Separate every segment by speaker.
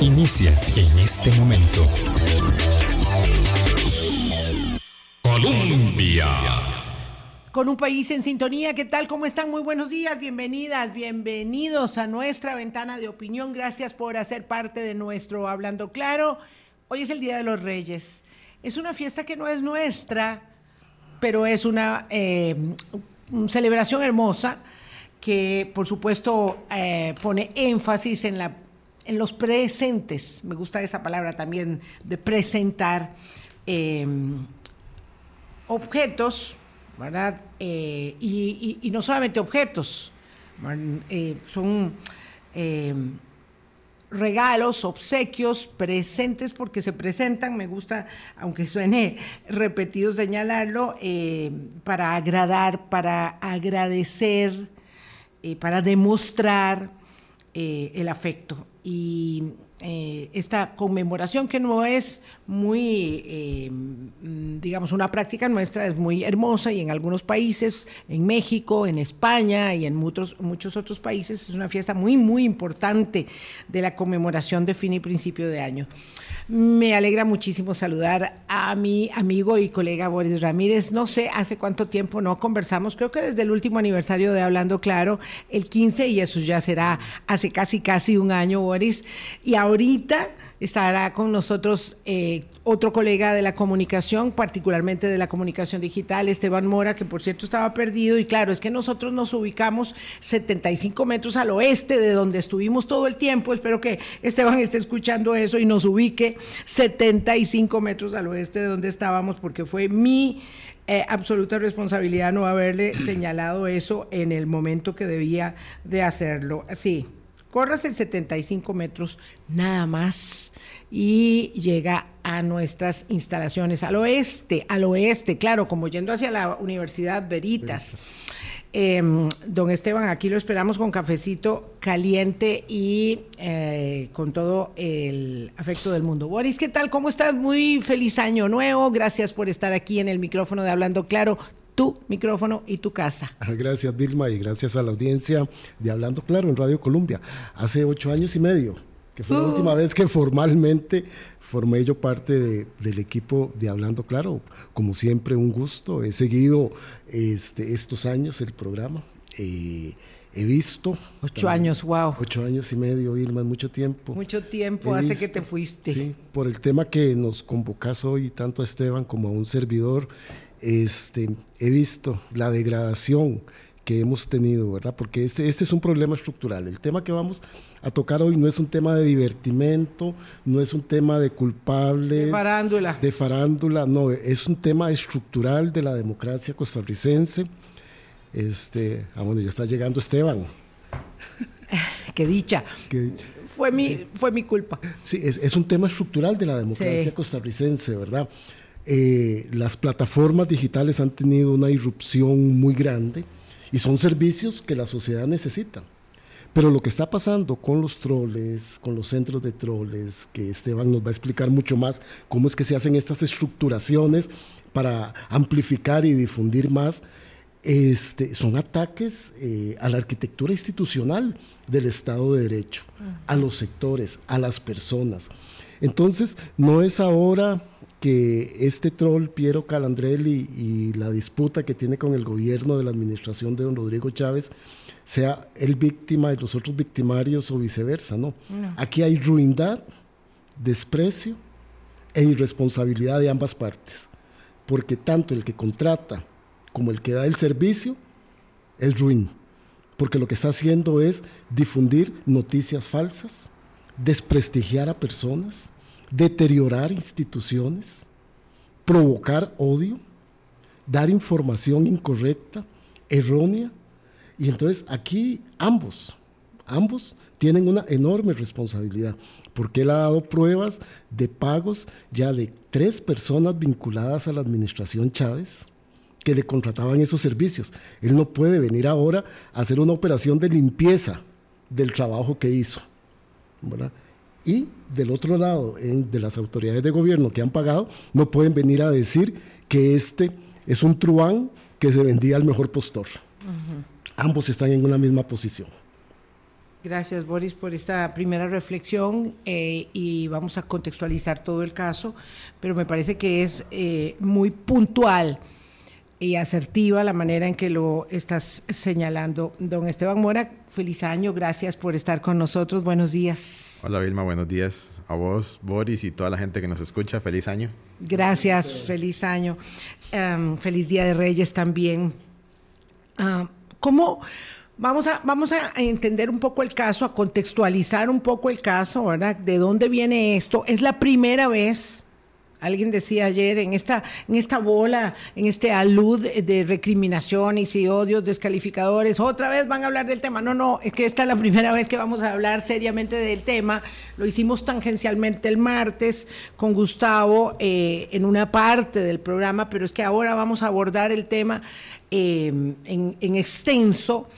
Speaker 1: inicia en este momento. Colombia.
Speaker 2: Con un país en sintonía, ¿qué tal? ¿Cómo están? Muy buenos días, bienvenidas, bienvenidos a nuestra ventana de opinión. Gracias por hacer parte de nuestro Hablando Claro. Hoy es el Día de los Reyes. Es una fiesta que no es nuestra, pero es una eh, celebración hermosa que por supuesto eh, pone énfasis en, la, en los presentes. Me gusta esa palabra también de presentar em, objetos, ¿verdad? Eh, y, no solamente objetos, eh, son em, regalos, obsequios, presentes, porque se presentan, me gusta, aunque suene repetido señalarlo, para agradar, para agradecer, eh, para demostrar el afecto. Y eh, esta conmemoración que no es muy, eh, mm, digamos, una práctica nuestra, es muy hermosa y en algunos países, en México, en España y en muchos, muchos otros países, es una fiesta muy, muy importante de la conmemoración de fin y principio de año. Me alegra muchísimo saludar a mi amigo y colega Boris Ramírez. No sé hace cuánto tiempo no conversamos, creo que desde el último aniversario de Hablando Claro, el 15, y eso ya será hace casi, casi un año, Boris. Y ahorita estará con nosotros eh, otro colega de la comunicación, particularmente de la comunicación digital, Esteban Mora, que por cierto estaba perdido. Y claro, es que nosotros nos ubicamos 75 metros al oeste de donde estuvimos todo el tiempo. Espero que Esteban esté escuchando eso y nos ubique 75 metros al oeste de donde estábamos, porque fue mi eh, absoluta responsabilidad no haberle señalado eso en el momento que debía de hacerlo. Sí, corras el 75 metros nada más y llega a nuestras instalaciones al oeste, al oeste, claro, como yendo hacia la Universidad Veritas. Em, don Esteban, aquí lo esperamos con cafecito caliente y eh, con todo el afecto del mundo. Boris, ¿qué tal? ¿Cómo estás? Muy feliz año nuevo. Gracias por estar aquí en el micrófono de Hablando Claro tu micrófono y tu casa.
Speaker 3: Ah, gracias, Vilma, y gracias a la audiencia de Hablando Claro en Radio Colombia. Hace ocho años y medio, que fue la uh. última vez que formalmente formé yo parte del equipo de Hablando Claro. Como siempre, un gusto. He seguido este, estos años el programa. Eh, he visto.
Speaker 2: Ocho años, wow.
Speaker 3: Ocho años y medio, Vilma, mucho tiempo.
Speaker 2: Mucho tiempo hace que te fuiste.
Speaker 3: Sí, por el tema que nos convocas hoy, tanto a Esteban como a un servidor este, he visto la degradación que hemos tenido, ¿verdad? Porque este, este es un problema estructural. El tema que vamos a tocar hoy no es un tema de divertimento, no es un tema de culpables.
Speaker 2: De farándula.
Speaker 3: De farándula, no, es un tema estructural de la democracia costarricense. Este, ah, bueno, ya está llegando Esteban.
Speaker 2: Qué dicha. fue, mi, fue mi culpa.
Speaker 3: Sí, es, un tema estructural de la democracia costarricense, ¿verdad? Eh, las plataformas digitales han tenido una irrupción muy grande y son servicios que la sociedad necesita. Pero lo que está pasando con los troles, con los centros de troles, que Esteban nos va a explicar mucho más cómo es que se hacen estas estructuraciones para amplificar y difundir más, este, son ataques eh, a la arquitectura institucional del Estado de Derecho, a los sectores, a las personas. Entonces, no es ahora que este troll Piero Calandrelli y la disputa que tiene con el gobierno de la administración de don Rodrigo Chávez sea el víctima de los otros victimarios o viceversa, no. Aquí hay ruindad, desprecio e irresponsabilidad de ambas partes, porque tanto el que contrata como el que da el servicio es ruin, porque lo que está haciendo es difundir noticias falsas, desprestigiar a personas, deteriorar instituciones, provocar odio, dar información incorrecta, errónea. Y entonces aquí ambos, ambos tienen una enorme responsabilidad, porque él ha dado pruebas de pagos ya de tres personas vinculadas a la administración Chávez que le contrataban esos servicios. Él no puede venir ahora a hacer una operación de limpieza del trabajo que hizo. ¿verdad? Y del otro lado, de las autoridades de gobierno que han pagado, no pueden venir a decir que este es un truán que se vendía al mejor postor. Ambos están en una misma posición.
Speaker 2: Gracias, Boris, por esta primera reflexión eh, y vamos a contextualizar todo el caso, pero me parece que es eh, muy puntual y asertiva la manera en que lo estás señalando. Don Esteban Mora, feliz año, gracias por estar con nosotros, buenos días.
Speaker 4: Hola Vilma, buenos días a vos, Boris y toda la gente que nos escucha, feliz año.
Speaker 2: Gracias, feliz año, em, feliz Día de Reyes también. Ah, ¿Cómo... Vamos a, vamos a entender un poco el caso, a contextualizar un poco el caso, ¿verdad? ¿De dónde viene esto? Es la primera vez, alguien decía ayer, en esta, en esta bola, en este alud de recriminaciones y odios descalificadores, otra vez van a hablar del tema. No, no, es que esta es la primera vez que vamos a hablar seriamente del tema. Lo hicimos tangencialmente el martes con Gustavo eh, en una parte del programa, pero es que ahora vamos a abordar el tema eh, en, en extenso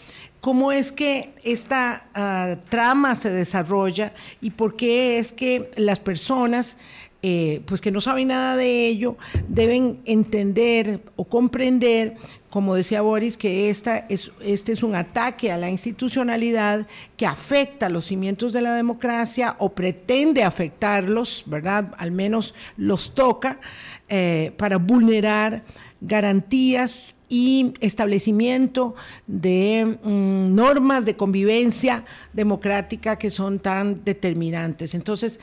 Speaker 2: cómo es que esta ah, trama se desarrolla y por qué es que las personas eh, pues que no saben nada de ello, deben entender o comprender, como decía Boris, que esta es, este es un ataque a la institucionalidad que afecta los cimientos de la democracia o pretende afectarlos, ¿verdad? Al menos los toca eh, para vulnerar garantías y establecimiento de mm, normas de convivencia democrática que son tan determinantes. Entonces,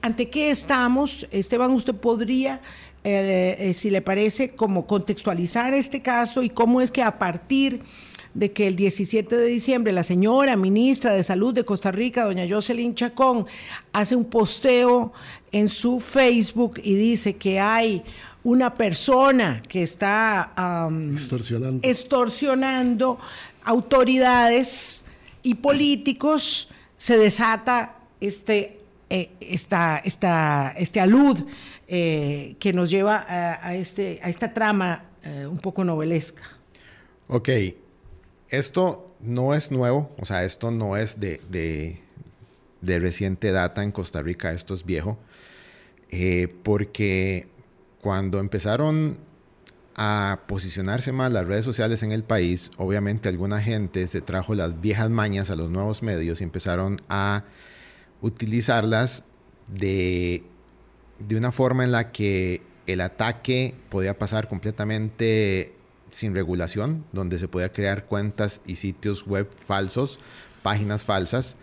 Speaker 2: ¿ante qué estamos? Esteban, usted podría, eh, eh, si le parece, como contextualizar este caso y cómo es que a partir de que el 17 de diciembre la señora ministra de Salud de Costa Rica, doña Jocelyn Chacón, hace un posteo en su Facebook y dice que hay una persona que está extorsionando. autoridades y políticos, se desata este, eh, esta, esta, este alud eh, que nos lleva a, este, a esta trama eh, un poco novelesca.
Speaker 4: Ok, esto no es nuevo, o sea, esto no es de, de, reciente data en Costa Rica, esto es viejo, porque cuando empezaron a posicionarse más las redes sociales en el país, obviamente alguna gente se trajo las viejas mañas a los nuevos medios y empezaron a utilizarlas de, de una forma en la que el ataque podía pasar completamente sin regulación, donde se podía crear cuentas y sitios web falsos, páginas falsas.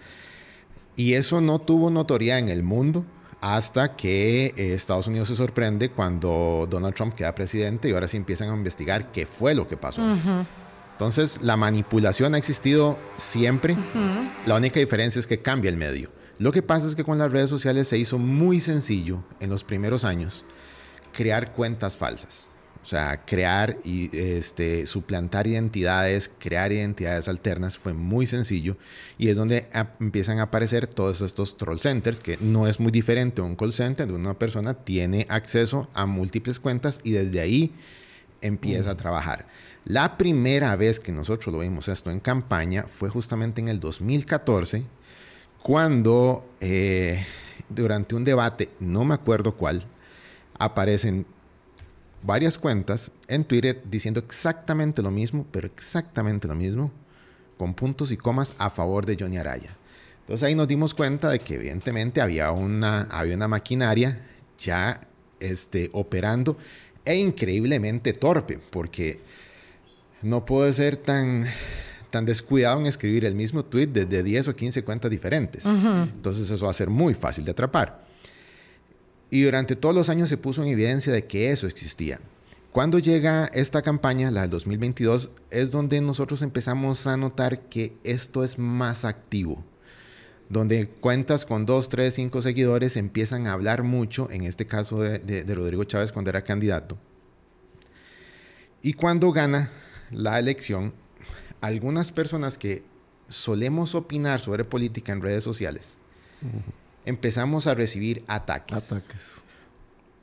Speaker 4: Y eso no tuvo notoriedad en el mundo hasta que eh, Estados Unidos se sorprende cuando Donald Trump queda presidente y ahora sí empiezan a investigar qué fue lo que pasó. Entonces, la manipulación ha existido siempre. La única diferencia es que cambia el medio. Lo que pasa es que con las redes sociales se hizo muy sencillo en los primeros años crear cuentas falsas. O sea, crear y este, suplantar identidades, crear identidades alternas fue muy sencillo y es donde empiezan a aparecer todos estos troll centers, que no es muy diferente a un call center, donde una persona tiene acceso a múltiples cuentas y desde ahí empieza a trabajar. La primera vez que nosotros lo vimos esto en campaña fue justamente en el 2014, cuando eh, durante un debate, no me acuerdo cuál, aparecen varias cuentas en Twitter diciendo exactamente lo mismo, pero exactamente lo mismo, con puntos y comas a favor de Johnny Araya. Entonces ahí nos dimos cuenta de que evidentemente había una, había una maquinaria ya este, operando e increíblemente torpe, porque no puede ser tan, tan descuidado en escribir el mismo tweet desde 10 o 15 cuentas diferentes. Entonces eso va a ser muy fácil de atrapar. Y durante todos los años se puso en evidencia de que eso existía. Cuando llega esta campaña, la del 2022, es donde nosotros empezamos a notar que esto es más activo. Donde cuentas con dos, tres, cinco seguidores empiezan a hablar mucho, en este caso de, de Rodrigo Chávez cuando era candidato. Y cuando gana la elección, algunas personas que solemos opinar sobre política en redes sociales, empezamos a recibir ataques.
Speaker 3: Ataques.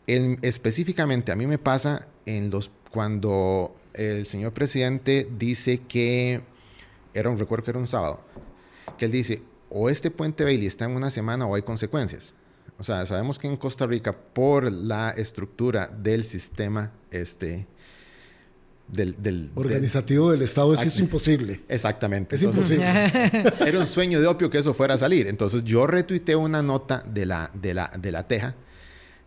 Speaker 4: específicamente a mí me pasa en los cuando el señor presidente dice que era un recuerdo que era un sábado, que él dice o este puente Bailey está en una semana o hay consecuencias. O sea, sabemos que en Costa Rica por la estructura del sistema este del,
Speaker 3: organizativo del, Estado es imposible.
Speaker 4: Exactamente.
Speaker 3: Es imposible.
Speaker 4: Era un sueño de opio que eso fuera a salir. Entonces yo retuiteé una nota de la, de la, de la Teja,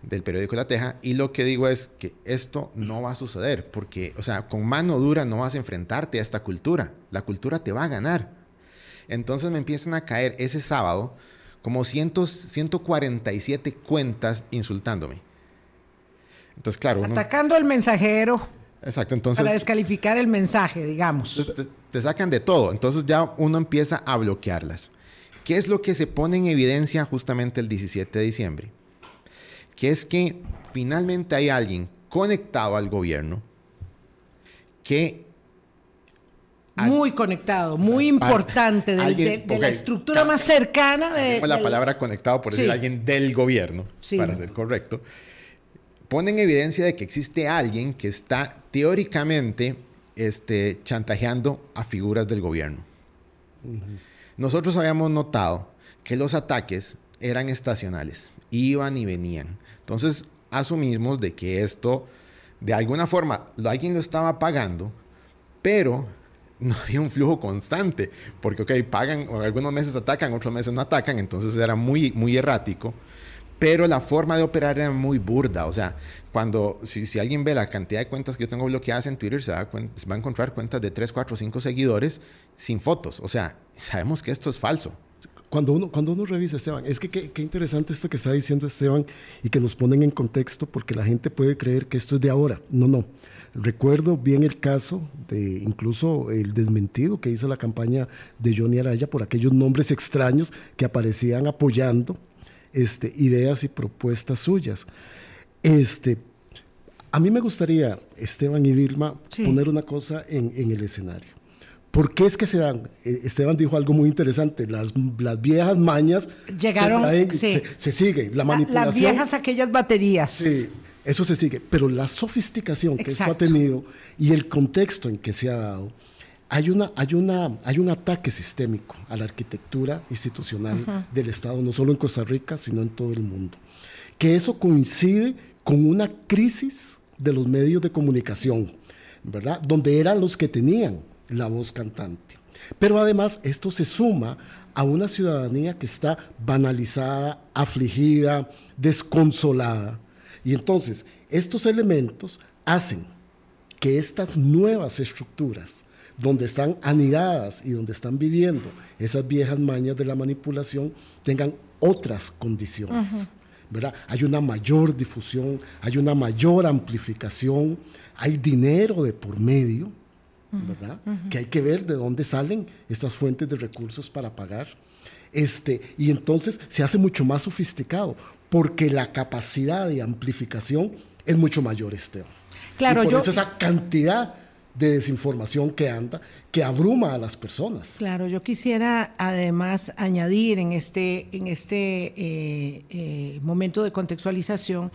Speaker 4: del periódico La Teja, y lo que digo es que esto no va a suceder, porque, o sea, con mano dura no vas a enfrentarte a esta cultura. La cultura te va a ganar. Entonces me empiezan a caer ese sábado como 147 cuentas insultándome.
Speaker 2: Entonces, claro. Atacando al mensajero.
Speaker 4: Exacto, entonces...
Speaker 2: Para descalificar el mensaje, digamos.
Speaker 4: Te, sacan de todo, entonces ya uno empieza a bloquearlas. ¿Qué es lo que se pone en evidencia justamente el 17 de diciembre? Que es que finalmente hay alguien conectado al gobierno que...
Speaker 2: Muy conectado, muy importante, de, la estructura más cercana de...
Speaker 4: La palabra conectado, por decir alguien del gobierno, para ser correcto pone en evidencia de que existe alguien que está teóricamente este, chantajeando a figuras del gobierno. Nosotros habíamos notado que los ataques eran estacionales, iban y venían. Entonces asumimos de que esto, de alguna forma, alguien lo estaba pagando, pero no había un flujo constante, porque, ok, pagan, algunos meses atacan, otros meses no atacan, entonces era muy, muy errático pero la forma de operar era muy burda. O sea, cuando, si, si alguien ve la cantidad de cuentas que yo tengo bloqueadas en Twitter, se va, a, encontrar cuentas de 3, 4, 5 seguidores sin fotos. O sea, sabemos que esto es falso.
Speaker 3: Cuando uno, cuando uno revisa, Esteban, es que qué interesante esto que está diciendo Esteban y que nos ponen en contexto porque la gente puede creer que esto es de ahora. No, no. Recuerdo bien el caso de incluso el desmentido que hizo la campaña de Johnny Araya por aquellos nombres extraños que aparecían apoyando este, ideas y propuestas suyas. Este, a mí me gustaría, Esteban y Vilma, poner una cosa en, el escenario. ¿Por qué es que se dan? Eh, Esteban dijo algo muy interesante, las, las viejas mañas
Speaker 2: Llegaron,
Speaker 3: se, se, siguen, la manipulación.
Speaker 2: las viejas aquellas baterías.
Speaker 3: Sí, eso se sigue, pero la sofisticación que eso ha tenido y el contexto en que se ha dado, hay, una, hay, una, hay un ataque sistémico a la arquitectura institucional del Estado, no solo en Costa Rica, sino en todo el mundo. Que eso coincide con una crisis de los medios de comunicación, ¿verdad? Donde eran los que tenían la voz cantante. Pero además esto se suma a una ciudadanía que está banalizada, afligida, desconsolada. Y entonces estos elementos hacen que estas nuevas estructuras donde están anidadas y donde están viviendo esas viejas mañas de la manipulación tengan otras condiciones. ¿verdad? Hay una mayor difusión, hay una mayor amplificación, hay dinero de por medio, ¿verdad? Que hay que ver de dónde salen estas fuentes de recursos para pagar. Este, y entonces se hace mucho más sofisticado, porque la capacidad de amplificación es mucho mayor, Esteban.
Speaker 2: Claro,
Speaker 3: y por
Speaker 2: yo...
Speaker 3: eso esa cantidad de desinformación que anda, que abruma a las personas.
Speaker 2: Claro, yo quisiera además añadir en este, en este eh, eh, momento de contextualización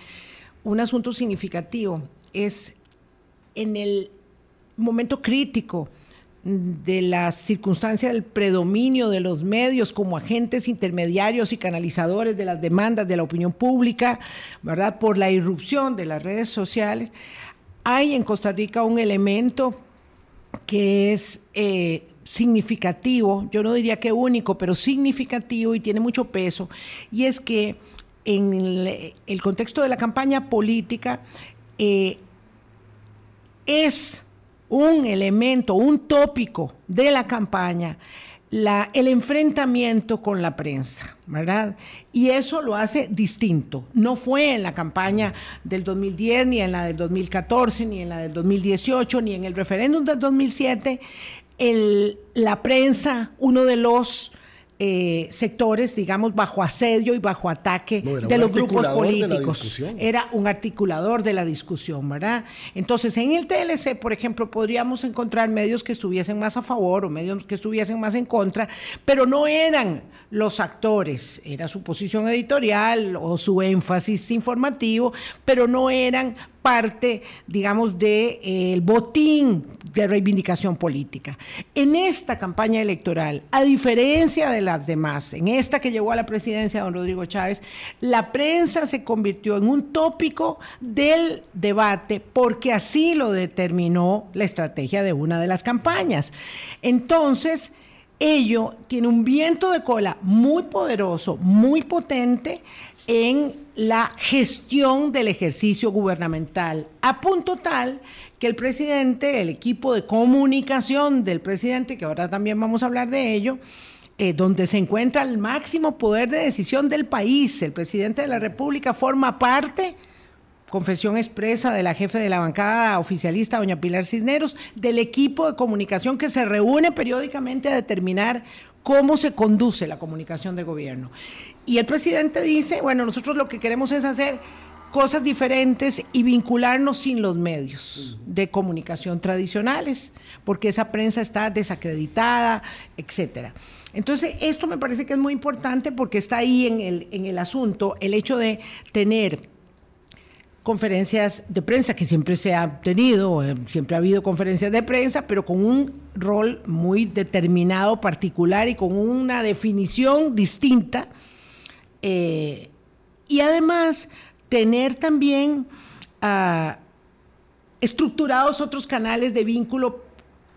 Speaker 2: un asunto significativo. Es en el momento crítico de la circunstancia del predominio de los medios como agentes intermediarios y canalizadores de las demandas de la opinión pública, ¿verdad? Por la irrupción de las redes sociales, hay en Costa Rica un elemento que es eh, significativo, yo no diría que único, pero significativo y tiene mucho peso, y es que en el, contexto de la campaña política eh, es un elemento, un tópico de la campaña el enfrentamiento con la prensa, ¿verdad? Y eso lo hace distinto. No fue en la campaña del 2010, ni en la del 2014, ni en la del 2018, ni en el referéndum del 2007. la prensa, uno de los eh, sectores, digamos, bajo asedio y bajo ataque de los grupos políticos. Era un articulador de la discusión, ¿verdad? Entonces, en el TLC, por ejemplo, podríamos encontrar medios que estuviesen más a favor o medios que estuviesen más en contra, pero no eran los actores, era su posición editorial o su énfasis informativo, pero no eran parte, digamos, del de, eh, botín de reivindicación política. En esta campaña electoral, a diferencia de las demás, en esta que llegó a la presidencia don Rodrigo Chávez, la prensa se convirtió en un tópico del debate porque así lo determinó la estrategia de una de las campañas. Entonces, ello tiene un viento de cola muy poderoso, muy potente en la gestión del ejercicio gubernamental, a punto tal que el presidente, el equipo de comunicación del presidente, que ahora también vamos a hablar de ello, eh, donde se encuentra el máximo poder de decisión del país, el presidente de la República forma parte confesión expresa de la jefe de la bancada oficialista, doña Pilar Cisneros, del equipo de comunicación que se reúne periódicamente a determinar cómo se conduce la comunicación de gobierno. Y el presidente dice, bueno, nosotros lo que queremos es hacer cosas diferentes y vincularnos sin los medios de comunicación tradicionales, porque esa prensa está desacreditada, etcétera. Entonces, esto me parece que es muy importante porque está ahí en el, en el asunto el hecho de tener conferencias de prensa que siempre se ha tenido, eh, siempre ha habido conferencias de prensa, pero con un rol muy determinado, particular y con una definición distinta. Eh, y además tener también ah, estructurados otros canales de vínculo,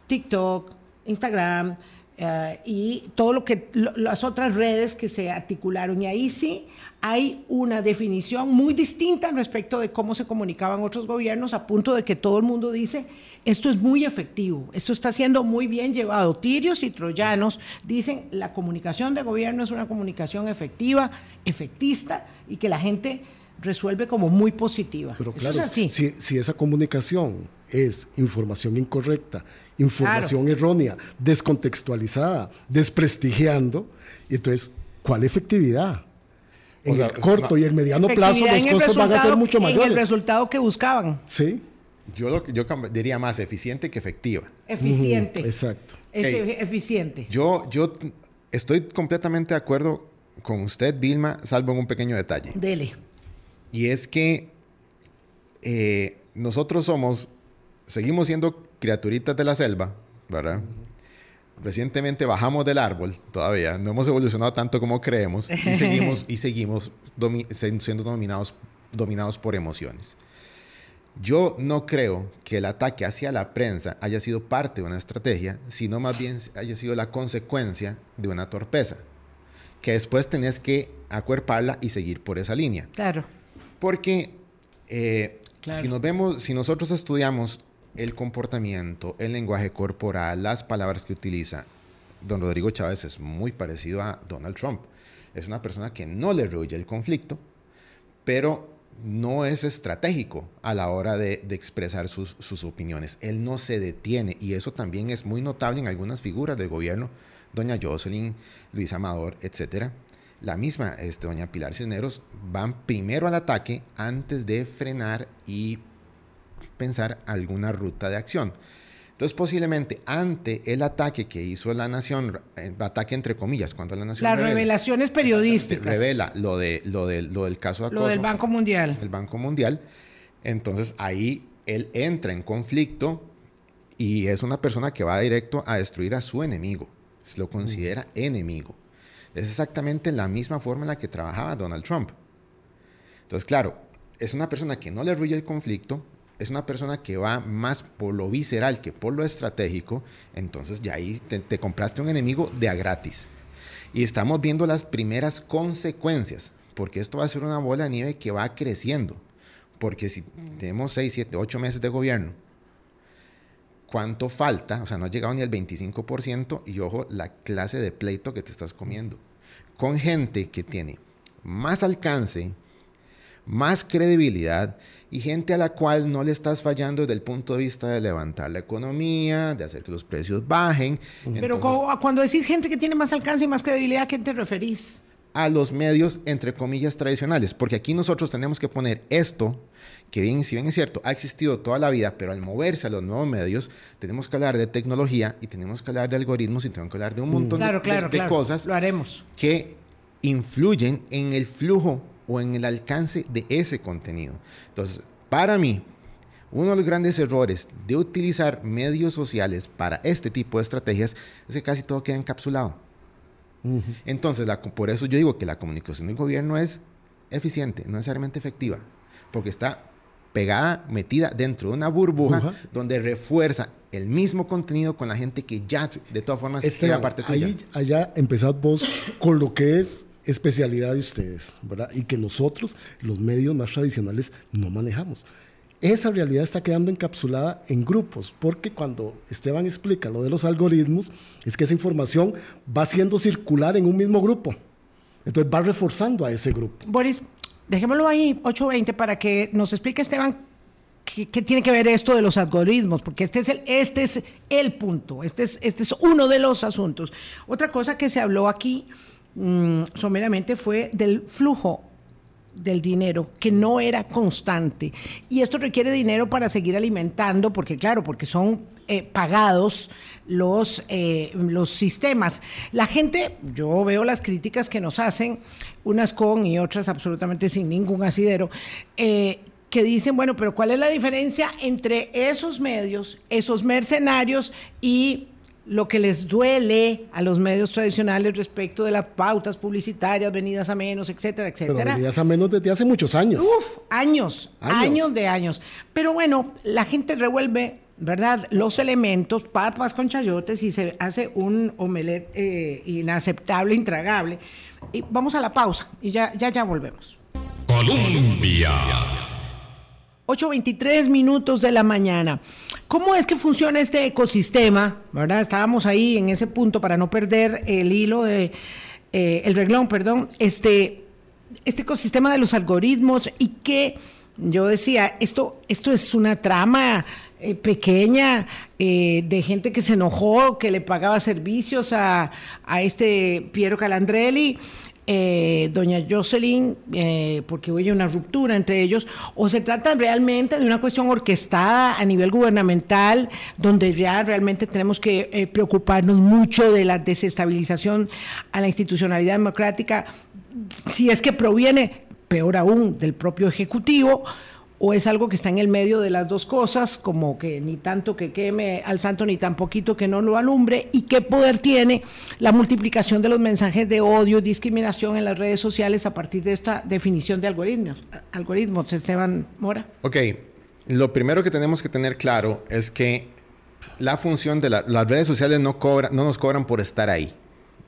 Speaker 2: TikTok, Instagram, eh, y todo lo que las otras redes que se articularon. Y ahí sí hay una definición muy distinta respecto de cómo se comunicaban otros gobiernos, a punto de que todo el mundo dice, esto es muy efectivo, esto está siendo muy bien llevado. Tirios y troyanos dicen, la comunicación de gobierno es una comunicación efectiva, efectista, y que la gente resuelve como muy positiva.
Speaker 3: Pero claro, Si, si esa comunicación es información incorrecta, información errónea, descontextualizada, desprestigiando. Y entonces, ¿cuál efectividad? En el corto y el mediano plazo los costos van a ser mucho mayores. En
Speaker 2: el resultado que buscaban.
Speaker 3: Sí.
Speaker 4: Yo, lo, yo diría más eficiente que efectiva.
Speaker 2: Eficiente.
Speaker 3: exacto.
Speaker 2: Es eficiente.
Speaker 4: Yo, yo estoy completamente de acuerdo con usted, Vilma, salvo en un pequeño detalle.
Speaker 2: Dele.
Speaker 4: Y es que eh, nosotros somos, seguimos siendo criaturitas de la selva, ¿verdad? Recientemente bajamos del árbol, todavía no hemos evolucionado tanto como creemos y seguimos, y seguimos siendo dominados, dominados por emociones. Yo no creo que el ataque hacia la prensa haya sido parte de una estrategia, sino más bien haya sido la consecuencia de una torpeza, que después tenés que acuerparla y seguir por esa línea.
Speaker 2: Claro.
Speaker 4: Porque eh, si nos vemos, si nosotros estudiamos el comportamiento, el lenguaje corporal, las palabras que utiliza, don Rodrigo Chávez es muy parecido a Donald Trump. Es una persona que no le rehuye el conflicto, pero no es estratégico a la hora de, expresar sus, opiniones. Él no se detiene y eso también es muy notable en algunas figuras del gobierno, doña Jocelyn, Luis Amador, etc. La misma este, doña Pilar Cisneros van primero al ataque antes de frenar y pensar alguna ruta de acción. Entonces, posiblemente ante el ataque que hizo la nación, eh, ataque entre comillas, cuando la nación.
Speaker 2: Las revelaciones periodísticas.
Speaker 4: Revela lo, de, lo, de, lo del caso de
Speaker 2: acoso. Lo del Banco Mundial.
Speaker 4: El Banco Mundial. Entonces, ahí él entra en conflicto y es una persona que va directo a destruir a su enemigo. Lo considera enemigo. Es exactamente la misma forma en la que trabajaba Donald Trump. Entonces, claro, es una persona que no le ruye el conflicto, es una persona que va más por lo visceral que por lo estratégico, entonces ya ahí te, compraste un enemigo de a gratis. Y estamos viendo las primeras consecuencias, porque esto va a ser una bola de nieve que va creciendo. Porque si tenemos 6, 7, 8 meses de gobierno, ¿cuánto falta? O sea, no ha llegado ni al 25% y ojo, la clase de pleito que te estás comiendo. Con gente que tiene más alcance, más credibilidad y gente a la cual no le estás fallando desde el punto de vista de levantar la economía, de hacer que los precios bajen.
Speaker 2: Pero cuando decís gente que tiene más alcance y más credibilidad, ¿a quién te referís?
Speaker 4: A los medios, entre comillas, tradicionales, porque aquí nosotros tenemos que poner esto, que bien, si bien es cierto, ha existido toda la vida, pero al moverse a los nuevos medios, tenemos que hablar de tecnología y tenemos que hablar de algoritmos y tenemos que hablar de un montón de, cosas
Speaker 2: Lo haremos.
Speaker 4: que influyen en el flujo o en el alcance de ese contenido. Entonces, para mí, Uno de los grandes errores de utilizar medios sociales para este tipo de estrategias es que casi todo queda encapsulado. Entonces, por eso yo digo que la comunicación del gobierno es eficiente, no necesariamente efectiva, porque está pegada, metida dentro de una burbuja donde refuerza el mismo contenido con la gente que ya de todas formas
Speaker 3: era parte tuya. Ahí, allá empezad vos con lo que es especialidad de ustedes, ¿verdad? Y que nosotros, los medios más tradicionales, no manejamos. Esa realidad está quedando encapsulada en grupos, porque cuando Esteban explica lo de los algoritmos, es que esa información va siendo circular en un mismo grupo. Entonces va reforzando a ese grupo.
Speaker 2: Boris, dejémoslo ahí, 820, para que nos explique Esteban qué, tiene que ver esto de los algoritmos, porque este es el, este es el punto, este es, este es uno de los asuntos. Otra cosa que se habló aquí mm, someramente fue del flujo del dinero que no era constante. Y esto requiere dinero para seguir alimentando, porque claro, porque son eh, pagados los, eh, los sistemas. La gente, yo veo las críticas que nos hacen, unas con y otras absolutamente sin ningún asidero, eh, que dicen, bueno, pero ¿cuál es la diferencia entre esos medios, esos mercenarios y lo que les duele a los medios tradicionales respecto de las pautas publicitarias, venidas a menos, etcétera, etcétera.
Speaker 3: Pero venidas a menos desde hace muchos años.
Speaker 2: Uf, años, años, de años. Pero bueno, la gente revuelve, ¿verdad? Los elementos, papas con chayotes y se hace un omelet eh, inaceptable, intragable. Y vamos a la pausa y ya, ya, ya volvemos. Colombia. 8.23 minutos de la mañana. ¿Cómo es que funciona este ecosistema? ¿Verdad? Estábamos ahí en ese punto para no perder el hilo de eh, el reglón, perdón. Este, este ecosistema de los algoritmos y que yo decía, esto, esto es una trama eh, pequeña eh, de gente que se enojó, que le pagaba servicios a, a este Piero Calandrelli eh, doña Jocelyn, eh, porque hubo una ruptura entre ellos, o se trata realmente de una cuestión orquestada a nivel gubernamental, donde ya realmente tenemos que eh, preocuparnos mucho de la desestabilización a la institucionalidad democrática, si es que proviene, peor aún, del propio Ejecutivo o es algo que está en el medio de las dos cosas, como que ni tanto que queme al santo ni tan poquito que no lo alumbre, y qué poder tiene la multiplicación de los mensajes de odio, discriminación en las redes sociales a partir de esta definición de algoritmos. Algoritmos, Esteban Mora.
Speaker 4: Ok, lo primero que tenemos que tener claro es que la función de las redes sociales no, cobra, no nos cobran por estar ahí.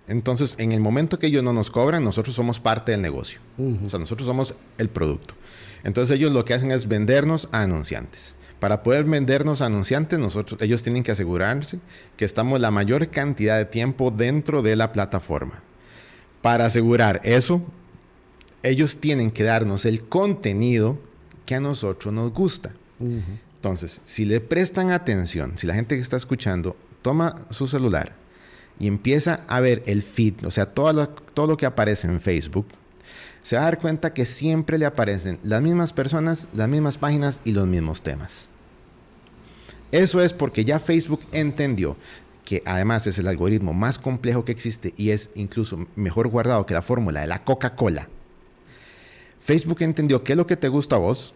Speaker 4: Entonces, en el momento que ellos no nos cobran, nosotros somos parte del negocio. O sea, nosotros somos el producto. Entonces ellos lo que hacen es vendernos a anunciantes. Para poder vendernos a anunciantes, nosotros, ellos tienen que asegurarse que estamos la mayor cantidad de tiempo dentro de la plataforma. Para asegurar eso, ellos tienen que darnos el contenido que a nosotros nos gusta. Entonces, si le prestan atención, si la gente que está escuchando toma su celular y empieza a ver el feed, o sea, todo todo lo que aparece en Facebook, se va a dar cuenta que siempre le aparecen las mismas personas, las mismas páginas y los mismos temas. Eso es porque ya Facebook entendió que además es el algoritmo más complejo que existe y es incluso mejor guardado que la fórmula de la Coca-Cola. Facebook entendió qué es lo que te gusta a vos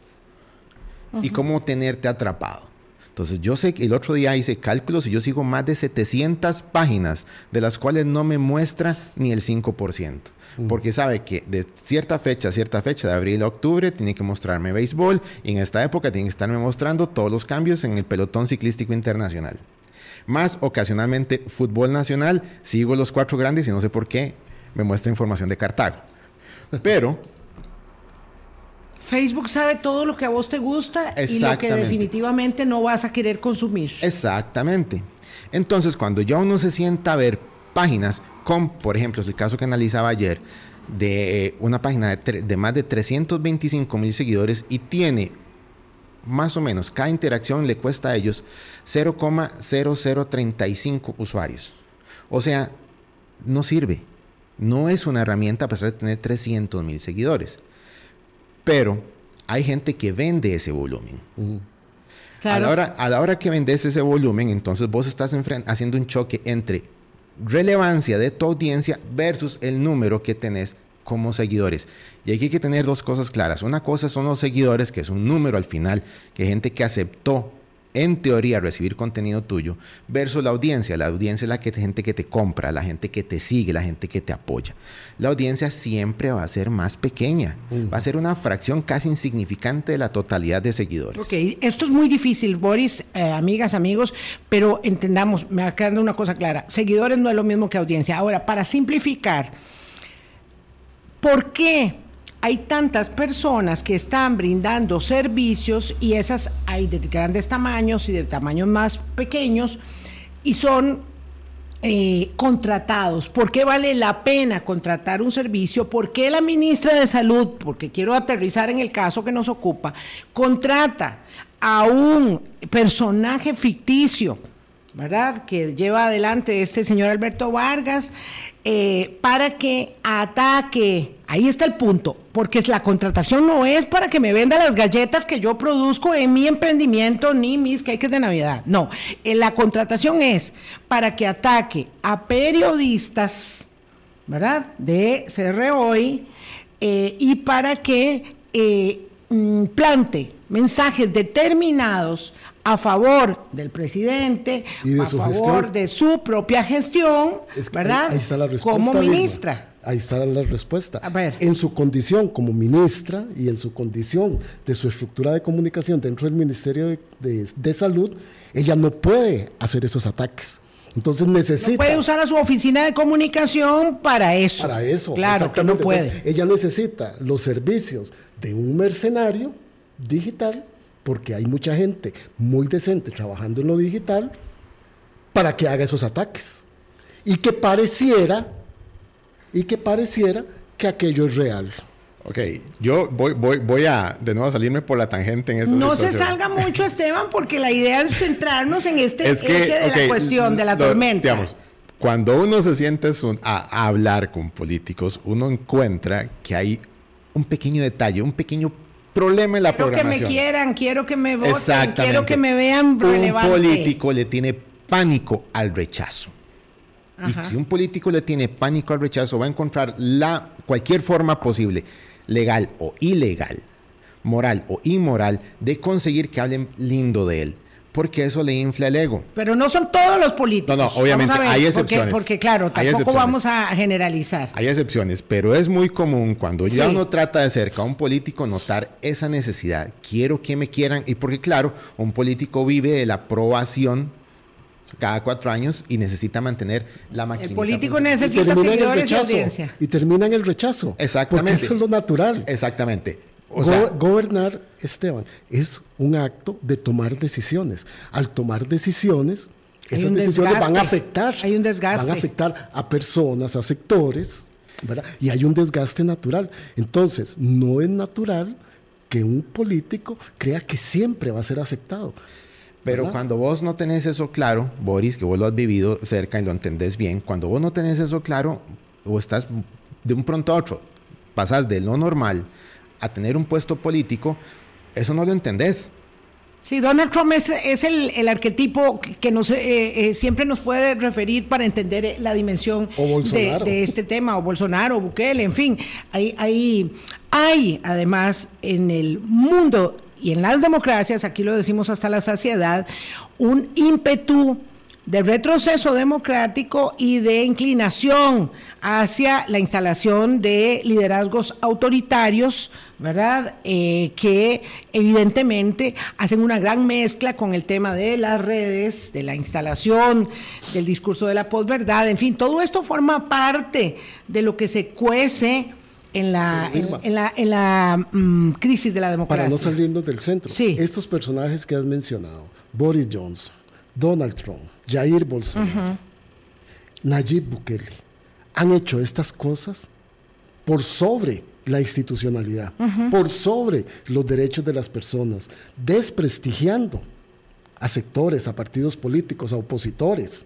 Speaker 4: y cómo tenerte atrapado. Entonces yo sé que el otro día hice cálculos y yo sigo más de 700 páginas de las cuales no me muestra ni el 5% porque sabe que de cierta fecha a cierta fecha, de abril a octubre, tiene que mostrarme béisbol y en esta época tiene que estarme mostrando todos los cambios en el pelotón ciclístico internacional. Más ocasionalmente fútbol nacional, sigo los cuatro grandes y no sé por qué me muestra información de Cartago. Pero
Speaker 2: Facebook sabe todo lo que a vos te gusta y lo que definitivamente no vas a querer consumir.
Speaker 4: Exactamente. Entonces, cuando ya uno se sienta a ver páginas con, por ejemplo, es el caso que analizaba ayer, de una página de, más de 325 mil seguidores y tiene más o menos cada interacción le cuesta a ellos 0,0035 usuarios. O sea, no sirve. No es una herramienta a pesar de tener 300 mil seguidores. Pero hay gente que vende ese volumen. A, la hora, a la hora que vendes ese volumen, entonces vos estás haciendo un choque entre relevancia de tu audiencia versus el número que tenés como seguidores. Y aquí hay que tener dos cosas claras. Una cosa son los seguidores, que es un número al final, que gente que aceptó en teoría recibir contenido tuyo, versus la audiencia. La audiencia es la que, gente que te compra, la gente que te sigue, la gente que te apoya. La audiencia siempre va a ser más pequeña, va a ser una fracción casi insignificante de la totalidad de seguidores.
Speaker 2: Ok, esto es muy difícil, Boris, eh, amigas, amigos, pero entendamos, me va quedando una cosa clara, seguidores no es lo mismo que audiencia. Ahora, para simplificar, ¿por qué? Hay tantas personas que están brindando servicios y esas hay de grandes tamaños y de tamaños más pequeños y son eh, contratados. ¿Por qué vale la pena contratar un servicio? ¿Por qué la ministra de Salud, porque quiero aterrizar en el caso que nos ocupa, contrata a un personaje ficticio? ¿verdad? Que lleva adelante este señor Alberto Vargas, eh, para que ataque. Ahí está el punto, porque la contratación no es para que me venda las galletas que yo produzco en mi emprendimiento ni mis cakes de Navidad. No, eh, la contratación es para que ataque a periodistas, ¿verdad? De CR eh, y para que mm, plante mensajes determinados a favor del presidente, a favor de su propia gestión, ¿verdad?
Speaker 3: Ahí, está la respuesta.
Speaker 2: Como ministra.
Speaker 3: Ahí está la respuesta.
Speaker 2: A ver.
Speaker 3: En su condición como ministra y en su condición de su estructura de comunicación dentro del Ministerio de, Salud, ella no puede hacer esos ataques. Entonces necesita. No
Speaker 2: puede usar a su oficina de comunicación para eso.
Speaker 3: Para eso.
Speaker 2: Claro que no puede.
Speaker 3: ella necesita los servicios de un mercenario digital porque hay mucha gente muy decente trabajando en lo digital para que haga esos ataques. Y que pareciera, y que pareciera que aquello es real.
Speaker 4: Ok, yo voy, voy, voy a de nuevo salirme por la tangente en esta
Speaker 2: No se salga mucho, Esteban, porque la idea es centrarnos en este eje de la cuestión, de la tormenta.
Speaker 4: Digamos, cuando uno se siente a hablar con políticos, uno encuentra que hay un pequeño detalle, un pequeño problema en la
Speaker 2: quiero
Speaker 4: programación.
Speaker 2: Quiero que me quieran, quiero que me voten, quiero que me vean relevante.
Speaker 4: Un político le tiene pánico al rechazo. Y si un político le tiene pánico al rechazo, va a encontrar la, cualquier forma posible, legal o ilegal, moral o inmoral, de conseguir que hablen lindo de él porque eso le infla el ego.
Speaker 2: Pero no son todos los políticos.
Speaker 4: No, no, obviamente hay excepciones.
Speaker 2: Porque, claro, tampoco vamos a generalizar.
Speaker 4: Hay excepciones, pero es muy común cuando ya uno trata de cerca a un político notar esa necesidad. Quiero que me quieran, y porque claro, un político vive de la aprobación cada cuatro años y necesita mantener la máquina.
Speaker 2: El político necesita seguidores y audiencia.
Speaker 3: Y termina en el rechazo.
Speaker 4: Exactamente.
Speaker 3: Porque eso es lo natural.
Speaker 4: Exactamente
Speaker 3: gobernar, Esteban, es un acto de tomar decisiones. Al tomar decisiones, esas decisiones van a afectar.
Speaker 2: Hay un desgaste.
Speaker 3: Van a afectar a personas, a sectores, ¿verdad? Y hay un desgaste natural. Entonces, no es natural que un político crea que siempre va a ser aceptado.
Speaker 4: Pero cuando vos no tenés eso claro, Boris, que vos lo has vivido cerca y lo entendés bien, cuando vos no tenés eso claro, o estás de un pronto a otro, pasas de lo normal a tener un puesto político, eso no lo entendés.
Speaker 2: Sí, Donald Trump es, el, arquetipo que nos, eh, eh, siempre nos puede referir para entender eh, la dimensión de, este tema, o Bolsonaro, o Bukele, en fin. Hay, hay, hay además en el mundo y en las democracias, aquí lo decimos hasta la saciedad, un ímpetu de retroceso democrático y de inclinación hacia la instalación de liderazgos autoritarios, ¿verdad? Eh, que evidentemente hacen una gran mezcla con el tema de las redes, de la instalación del discurso de la posverdad, en fin, todo esto forma parte de lo que se cuece en la, en, la, en la mm, crisis de la democracia.
Speaker 3: Para no salirnos del centro, estos personajes que has mencionado, Boris Johnson, Donald Trump, Jair Bolsonaro, Nayib Bukele, han hecho estas cosas por sobre la institucionalidad, por sobre los derechos de las personas, desprestigiando a sectores, a partidos políticos, a opositores,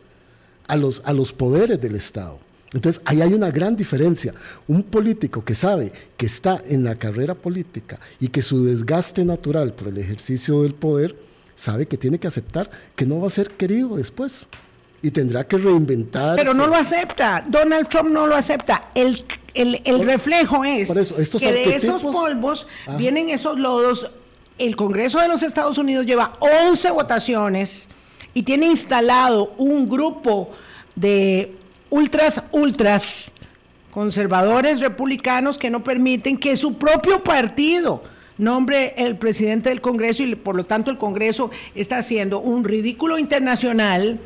Speaker 3: a los, a los poderes del Estado. Entonces, ahí hay una gran diferencia. Un político que sabe que está en la carrera política y que su desgaste natural por el ejercicio del poder sabe que tiene que aceptar que no va a ser querido después y tendrá que reinventar.
Speaker 2: Pero no lo acepta. Donald Trump no lo acepta. El, el, reflejo es que de esos polvos vienen esos lodos. El Congreso de los Estados Unidos lleva 11 votaciones y tiene instalado un grupo de ultras, ultras, conservadores republicanos que no permiten que su propio partido nombre el presidente del Congreso y por lo tanto el Congreso está haciendo un ridículo internacional,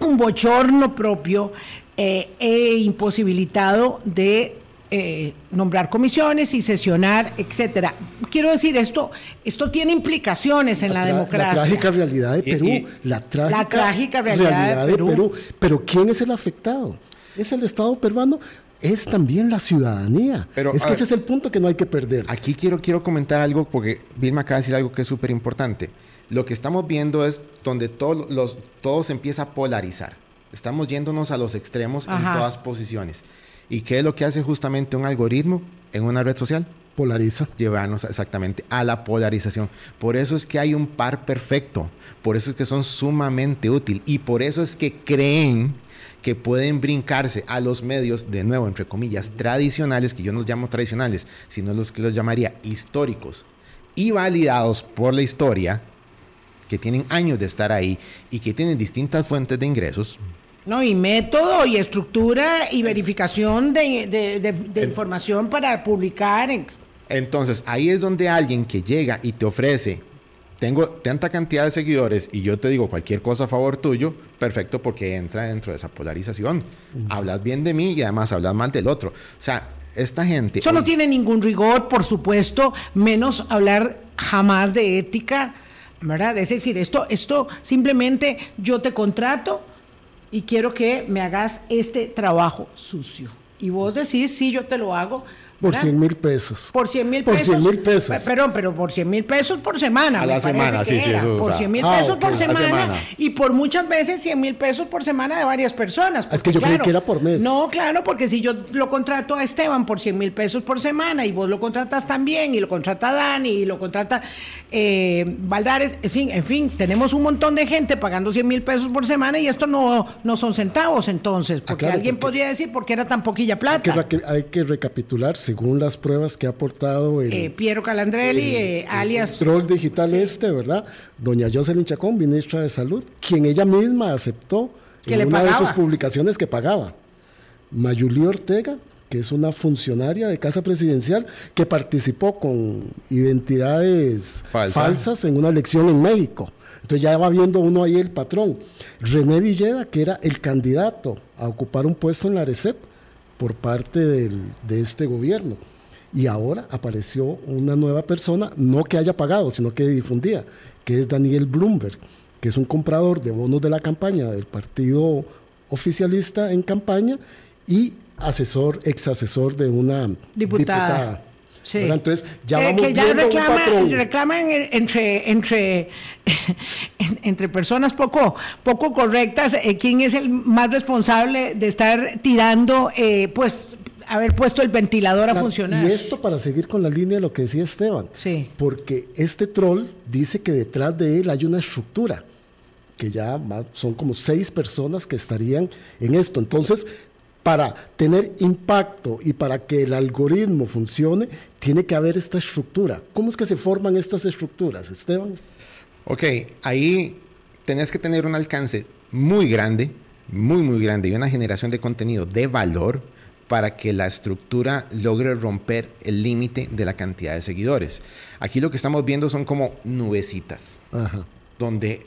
Speaker 2: un bochorno propio eh, e imposibilitado de eh, nombrar comisiones y sesionar, etcétera. Quiero decir, esto, esto tiene implicaciones en la, democracia.
Speaker 3: La trágica realidad de Perú. la, trágica realidad, de, Perú. Pero ¿quién es el afectado? ¿Es el Estado peruano? Es también la ciudadanía. Pero, es que ese es el punto que no hay que perder.
Speaker 4: Aquí quiero, quiero comentar algo porque Vilma acaba de decir algo que es súper importante. Lo que estamos viendo es donde todo, los, todo se empieza a polarizar. Estamos yéndonos a los extremos en todas posiciones. ¿Y qué es lo que hace justamente un algoritmo en una red social?
Speaker 3: Polariza.
Speaker 4: Llevarnos exactamente a la polarización. Por eso es que hay un par perfecto. Por eso es que son sumamente útiles. Y por eso es que creen que pueden brincarse a los medios, de nuevo, entre comillas, tradicionales, que yo no los llamo tradicionales, sino los que los llamaría históricos y validados por la historia, que tienen años de estar ahí y que tienen distintas fuentes de ingresos,
Speaker 2: no, y método y estructura y verificación de, información para publicar.
Speaker 4: Entonces, ahí es donde alguien que llega y te ofrece, tengo tanta cantidad de seguidores y yo te digo cualquier cosa a favor tuyo, perfecto, porque entra dentro de esa polarización. Hablas bien de mí y además hablas mal del otro. O sea, esta gente...
Speaker 2: Eso no tiene ningún rigor, por supuesto, menos hablar jamás de ética, ¿verdad? Es decir, esto, esto simplemente yo te contrato y quiero que me hagas este trabajo sucio. Y vos decís, sí, yo te lo hago,
Speaker 3: por 100 mil pesos.
Speaker 2: Por 100 mil pesos.
Speaker 3: Por 100 mil pesos.
Speaker 2: Perdón, pero por 100 mil pesos por semana.
Speaker 4: A la semana, sí, sí, eso.
Speaker 2: Por 100 mil pesos por semana, Y por muchas veces 100 mil pesos por semana de varias personas.
Speaker 3: es que yo creí que era por mes.
Speaker 2: No, claro, porque si yo lo contrato a Esteban por 100 mil pesos por semana y vos lo contratas también y lo contrata Dani y lo contrata eh, Valdares, en fin, en fin, tenemos un montón de gente pagando 100 mil pesos por semana y esto no, no son centavos entonces, ah, porque alguien podría decir por qué era tan poquilla plata.
Speaker 3: Hay que, hay que recapitular, según las pruebas que ha aportado el,
Speaker 2: eh, Piero Calandrelli, eh, alias...
Speaker 3: Troll digital este, ¿verdad? Doña Jocelyn Chacón, ministra de Salud, quien ella misma aceptó que en una de sus publicaciones que pagaba. Mayuli Ortega, que es una funcionaria de Casa Presidencial que participó con identidades falsas en una elección en México. Entonces ya va viendo uno ahí el patrón. René Villeda, que era el candidato a ocupar un puesto en la RECEP por parte del, de este gobierno. Y ahora apareció una nueva persona, no que haya pagado, sino que difundía, que es Daniel Bloomberg, que es un comprador de bonos de la campaña del partido oficialista en campaña y asesor, ex asesor de una diputada. Entonces, ya vamos que ya
Speaker 2: reclaman, entre, entre, entre personas poco, poco correctas eh, quién es el más responsable de estar tirando eh, pues haber puesto el ventilador a funcionar.
Speaker 3: Y esto para seguir con la línea de lo que decía Esteban.
Speaker 2: Sí.
Speaker 3: Porque este troll dice que detrás de él hay una estructura, que ya son como seis personas que estarían en esto. Entonces, para tener impacto y para que el algoritmo funcione, tiene que haber esta estructura. ¿Cómo es que se forman estas estructuras, Esteban?
Speaker 4: Ok, ahí tenés que tener un alcance muy grande, muy, muy grande y una generación de contenido de valor para que la estructura logre romper el límite de la cantidad de seguidores. Aquí lo que estamos viendo son como nubecitas, donde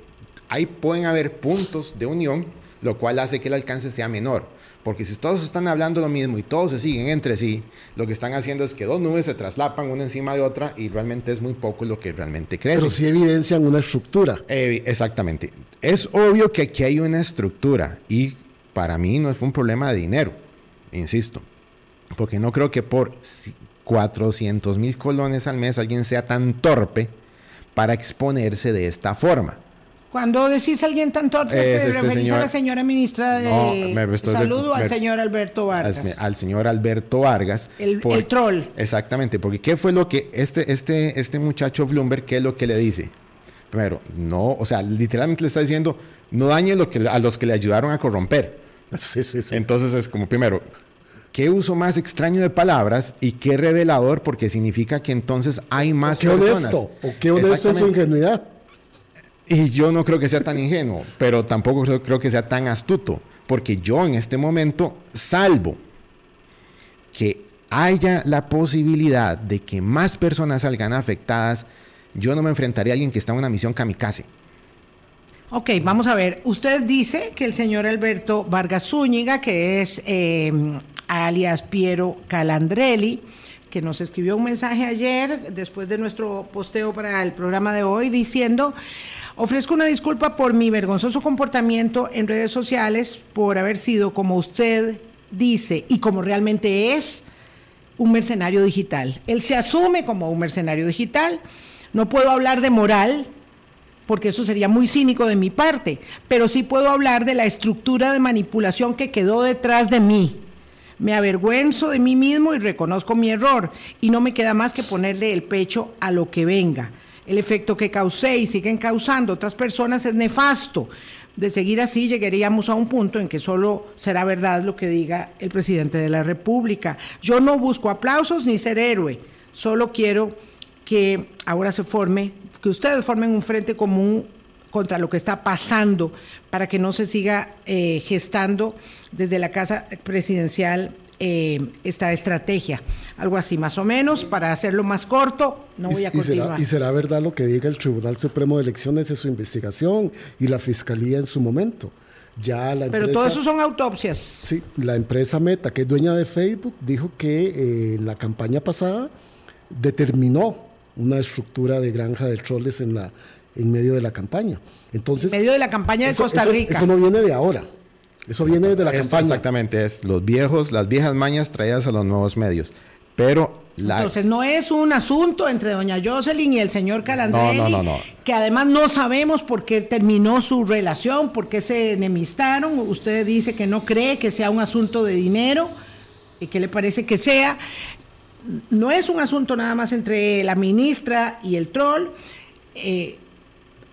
Speaker 4: ahí pueden haber puntos de unión, lo cual hace que el alcance sea menor. Porque si todos están hablando lo mismo y todos se siguen entre sí, lo que están haciendo es que dos nubes se traslapan una encima de otra y realmente es muy poco lo que realmente crece.
Speaker 3: Pero sí evidencian una estructura.
Speaker 4: exactamente. Es obvio que aquí hay una estructura y para mí no es un problema de dinero insisto, porque no creo que por 400 mil colones al mes alguien sea tan torpe para exponerse de esta forma.
Speaker 2: Cuando decís alguien tan torpe, se este referís a la señora ministra de Salud o al señor Alberto Vargas.
Speaker 4: Al, señor Alberto Vargas.
Speaker 2: El, troll.
Speaker 4: Exactamente, porque ¿qué fue lo que este, este, este muchacho Bloomberg, qué es lo que le dice? Primero, no, o sea, literalmente le está diciendo, no dañe lo que, a los que le ayudaron a corromper.
Speaker 3: Sí, sí, sí.
Speaker 4: Entonces es como, primero, qué uso más extraño de palabras y qué revelador, porque significa que entonces hay más
Speaker 3: qué honesto, o qué honesto en su ingenuidad.
Speaker 4: Y yo no creo que sea tan ingenuo, pero tampoco creo, que sea tan astuto, porque yo en este momento, salvo que haya la posibilidad de que más personas salgan afectadas, yo no me enfrentaría a alguien que está en una misión kamikaze.
Speaker 2: Ok, vamos a ver. Usted dice que el señor Alberto Vargas Zúñiga, que es eh, alias Piero Calandrelli, que nos escribió un mensaje ayer después de nuestro posteo para el programa de hoy diciendo, ofrezco una disculpa por mi vergonzoso comportamiento en redes sociales, por haber sido como usted dice y como realmente es un mercenario digital. Él se asume como un mercenario digital. No puedo hablar de moral, porque eso sería muy cínico de mi parte, pero sí puedo hablar de la estructura de manipulación que quedó detrás de mí. Me avergüenzo de mí mismo y reconozco mi error, y no me queda más que ponerle el pecho a lo que venga. El efecto que causé y siguen causando otras personas es nefasto. De seguir así, llegaríamos a un punto en que solo será verdad lo que diga el presidente de la República. Yo no busco aplausos ni ser héroe, solo quiero que ahora se forme, que ustedes formen un frente común contra lo que está pasando para que no se siga eh, gestando desde la Casa Presidencial eh, esta estrategia. Algo así, más o menos, para hacerlo más corto, no voy a continuar.
Speaker 3: Y será, verdad lo que diga el Tribunal Supremo de Elecciones en su investigación y la Fiscalía en su momento. Ya la
Speaker 2: Pero todo eso son autopsias.
Speaker 3: Sí, la empresa Meta, que es dueña de Facebook, dijo que eh, en la campaña pasada determinó una estructura de granja de troles en, la, en medio de la campaña. Entonces,
Speaker 2: en medio de la campaña de Costa Rica.
Speaker 3: Eso, no viene de ahora. Eso viene de la campaña.
Speaker 4: Exactamente, es los viejos, las viejas mañas traídas a los nuevos medios. Pero
Speaker 2: la... Entonces no es un asunto entre doña Jocelyn y el señor Calandrelli, no, no, no, que además no sabemos por qué terminó su relación, por qué se enemistaron. Usted dice que no cree que sea un asunto de dinero y que le parece que sea no es un asunto nada más entre la ministra y el troll. Eh,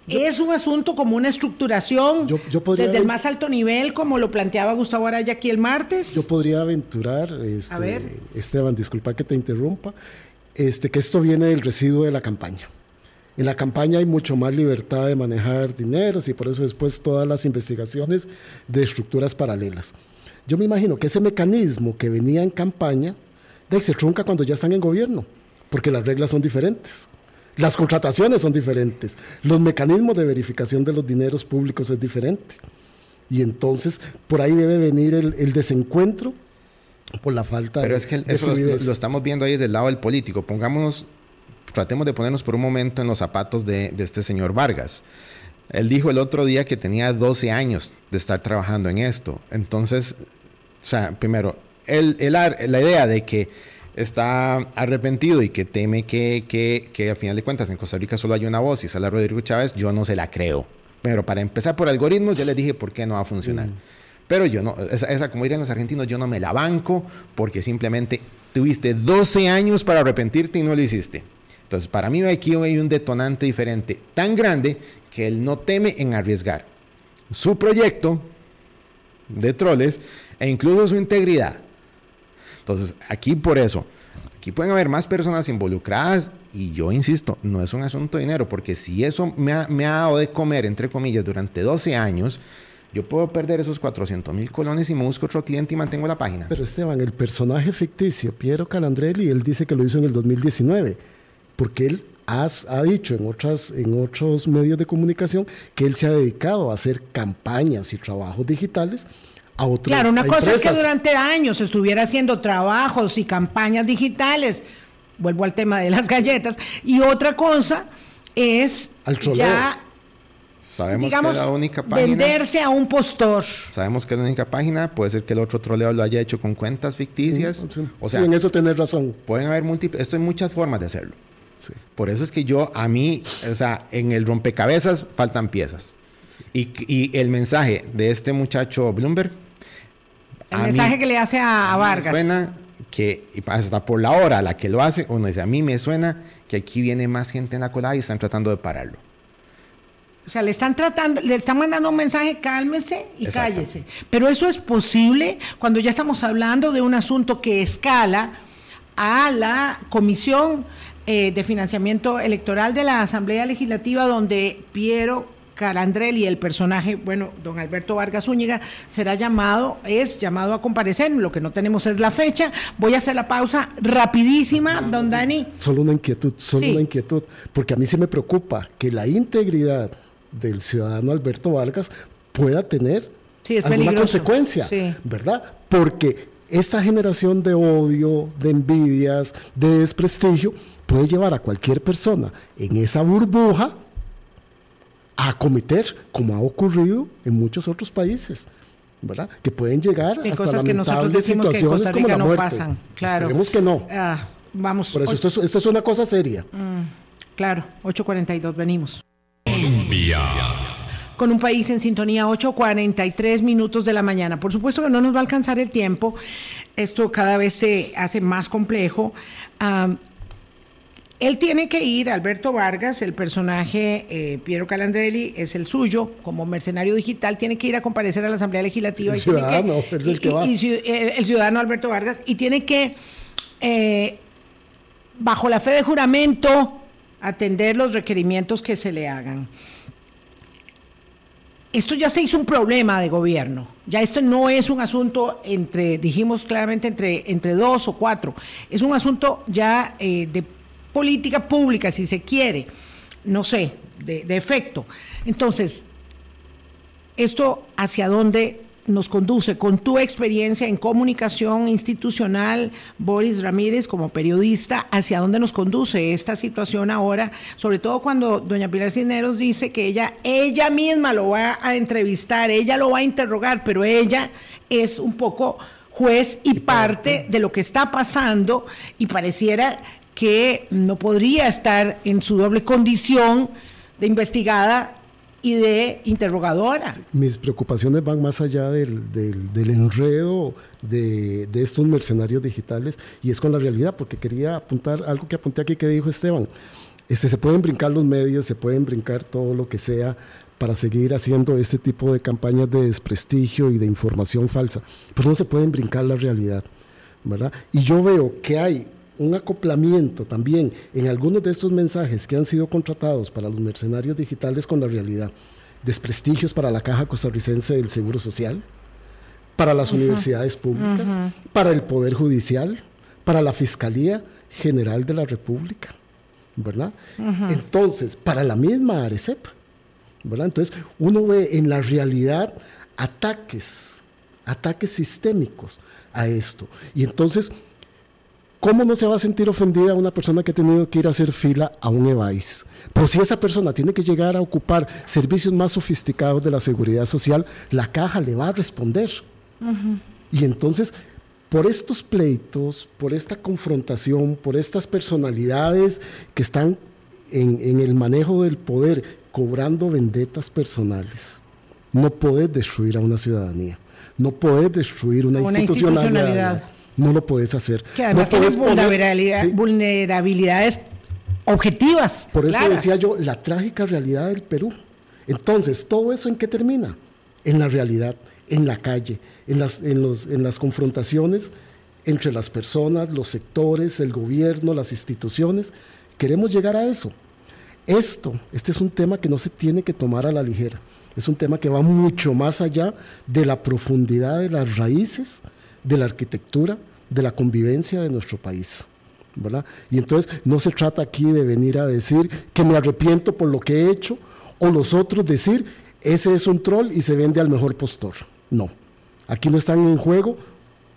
Speaker 2: es un asunto como una estructuración desde el más alto nivel, como lo planteaba Gustavo Araya aquí el martes.
Speaker 3: Yo podría aventurar, este, Esteban, disculpa que te interrumpa, este, que esto viene del residuo de la campaña. En la campaña hay mucho más libertad de manejar dineros y por eso después todas las investigaciones de estructuras paralelas. Yo me imagino que ese mecanismo que venía en campaña se trunca cuando ya están en gobierno, porque las reglas son diferentes. Las contrataciones son diferentes. Los mecanismos de verificación de los dineros públicos es diferente. Y entonces por ahí debe venir el, desencuentro por la falta
Speaker 4: Pero es que eso lo, estamos viendo ahí desde el lado del político. Pongámonos, tratemos de ponernos por un momento en los zapatos de, de este señor Vargas. Él dijo el otro día que tenía 12 años de estar trabajando en esto. Entonces, o sea, primero, el, la idea de que está arrepentido y que teme que, que, que, a final de cuentas en Costa Rica solo hay una voz y sale Rodrigo Chávez, yo no se la creo. Pero para empezar por algoritmos, ya les dije por qué no va a funcionar. Mm. Pero yo no, esa, esa, como dirían los argentinos, yo no me la banco porque simplemente tuviste 12 años para arrepentirte y no lo hiciste. Entonces, para mí aquí hay un detonante diferente tan grande que él no teme en arriesgar su proyecto de troles e incluso su integridad entonces, aquí por eso, aquí pueden haber más personas involucradas y yo insisto, no es un asunto de dinero, porque si eso me ha, dado de comer, entre comillas, durante 12 años, yo puedo perder esos 400 mil colones y me busco otro cliente y mantengo la página.
Speaker 3: Pero Esteban, el personaje ficticio, Piero Calandrelli, él dice que lo hizo en el 2019, porque él ha dicho en, otras, en otros medios de comunicación que él se ha dedicado a hacer campañas y trabajos digitales
Speaker 2: Claro, una cosa es que durante años estuviera haciendo trabajos y campañas digitales, vuelvo al tema de las galletas, y otra cosa es ya
Speaker 4: Sabemos que la única página.
Speaker 2: Venderse a un postor.
Speaker 4: Sabemos que la única página puede ser que el otro troleo lo haya hecho con cuentas ficticias.
Speaker 3: Sí, O sea, en eso tenés razón.
Speaker 4: Pueden haber múltiples. Esto hay muchas formas de hacerlo. Por eso es que yo, a mí, o sea, en el rompecabezas faltan piezas. Y, y, el mensaje de este muchacho Bloomberg
Speaker 2: el mensaje que le hace a, Vargas.
Speaker 4: suena que, y hasta por la hora a la que lo hace, uno dice, a mí me suena que aquí viene más gente en la cola y están tratando de pararlo.
Speaker 2: O sea, le están tratando, le están mandando un mensaje, cálmese y cállese. Pero eso es posible cuando ya estamos hablando de un asunto que escala a la Comisión eh, de Financiamiento Electoral de la Asamblea Legislativa, donde Piero Calandrelli, el personaje, bueno, don Alberto Vargas Zúñiga, será llamado, es llamado a comparecer, lo que no tenemos es la fecha. Voy a hacer la pausa rapidísima, don Dani.
Speaker 3: Solo una inquietud, solo una inquietud, porque a mí sí me preocupa que la integridad del ciudadano Alberto Vargas pueda tener alguna consecuencia, ¿verdad? Porque esta generación de odio, de envidias, de desprestigio, puede llevar a cualquier persona en esa burbuja a cometer, como ha ocurrido en muchos otros países. ¿verdad? Que pueden llegar
Speaker 2: hasta cosas lamentables que situaciones como la muerte.
Speaker 3: pasan, claro. Esperemos que no.
Speaker 2: Ah, vamos.
Speaker 3: Por eso esto es, una cosa seria.
Speaker 2: Mm, claro, 8.42, venimos. Con un país en sintonía, 8.43 minutos de la mañana. Por supuesto que no nos va a alcanzar el tiempo. Esto cada vez se hace más complejo. Él tiene que ir, Alberto Vargas, el personaje eh, Piero Calandrelli es el suyo, como mercenario digital, tiene que ir a comparecer a la Asamblea Legislativa.
Speaker 3: El ciudadano, es el que va.
Speaker 2: Eh, el ciudadano Alberto Vargas, y tiene que, eh, bajo la fe de juramento, atender los requerimientos que se le hagan. Esto ya se hizo un problema de gobierno. Ya esto no es un asunto entre, dijimos claramente, entre, entre dos o cuatro. Es un asunto ya de política pública, si se quiere, no sé, de, efecto. Entonces, ¿esto hacia dónde nos conduce? Con tu experiencia en comunicación institucional, Boris Ramírez, como periodista, ¿hacia dónde nos conduce esta situación ahora? Sobre todo cuando doña Pilar Cisneros dice que ella, ella misma lo va a entrevistar, ella lo va a interrogar, pero ella es un poco juez y parte de lo que está pasando y pareciera que no podría estar en su doble condición de investigada y de interrogadora.
Speaker 3: Mis preocupaciones van más allá del, del, enredo de, de, estos mercenarios digitales y es con la realidad, porque quería apuntar algo que apunté aquí que dijo Esteban. Este, se pueden brincar los medios, se pueden brincar todo lo que sea para seguir haciendo este tipo de campañas de desprestigio y de información falsa, pero no se pueden brincar la realidad, ¿verdad? Y yo veo que hay un acoplamiento también en algunos de estos mensajes que han sido contratados para los mercenarios digitales con la realidad. Desprestigios para la Caja Costarricense del Seguro Social, para las universidades públicas, para el Poder Judicial, para la Fiscalía General de la República, ¿verdad? Entonces, para la misma ARECEP, ¿verdad? Entonces, uno ve en la realidad ataques, ataques sistémicos a esto. Y entonces, ¿Cómo no se va a sentir ofendida una persona que ha tenido que ir a hacer fila a un EVAIS? Pero si esa persona tiene que llegar a ocupar servicios más sofisticados de la seguridad social, la caja le va a responder. Y entonces, por estos pleitos, por esta confrontación, por estas personalidades que están en, el manejo del poder cobrando vendetas personales, no puedes destruir a una ciudadanía, no puedes destruir una, institucionalidad no lo puedes hacer.
Speaker 2: Que además vulnerabilidades objetivas.
Speaker 3: Por eso decía yo, la trágica realidad del Perú. Entonces, ¿todo eso en qué termina? En la realidad, en la calle, en las, en los, en las confrontaciones entre las personas, los sectores, el gobierno, las instituciones. Queremos llegar a eso. Esto, este es un tema que no se tiene que tomar a la ligera. Es un tema que va mucho más allá de la profundidad de las raíces de la arquitectura, de la convivencia de nuestro país. ¿verdad? Y entonces no se trata aquí de venir a decir que me arrepiento por lo que he hecho o los otros decir ese es un troll y se vende al mejor postor. No, aquí no están en juego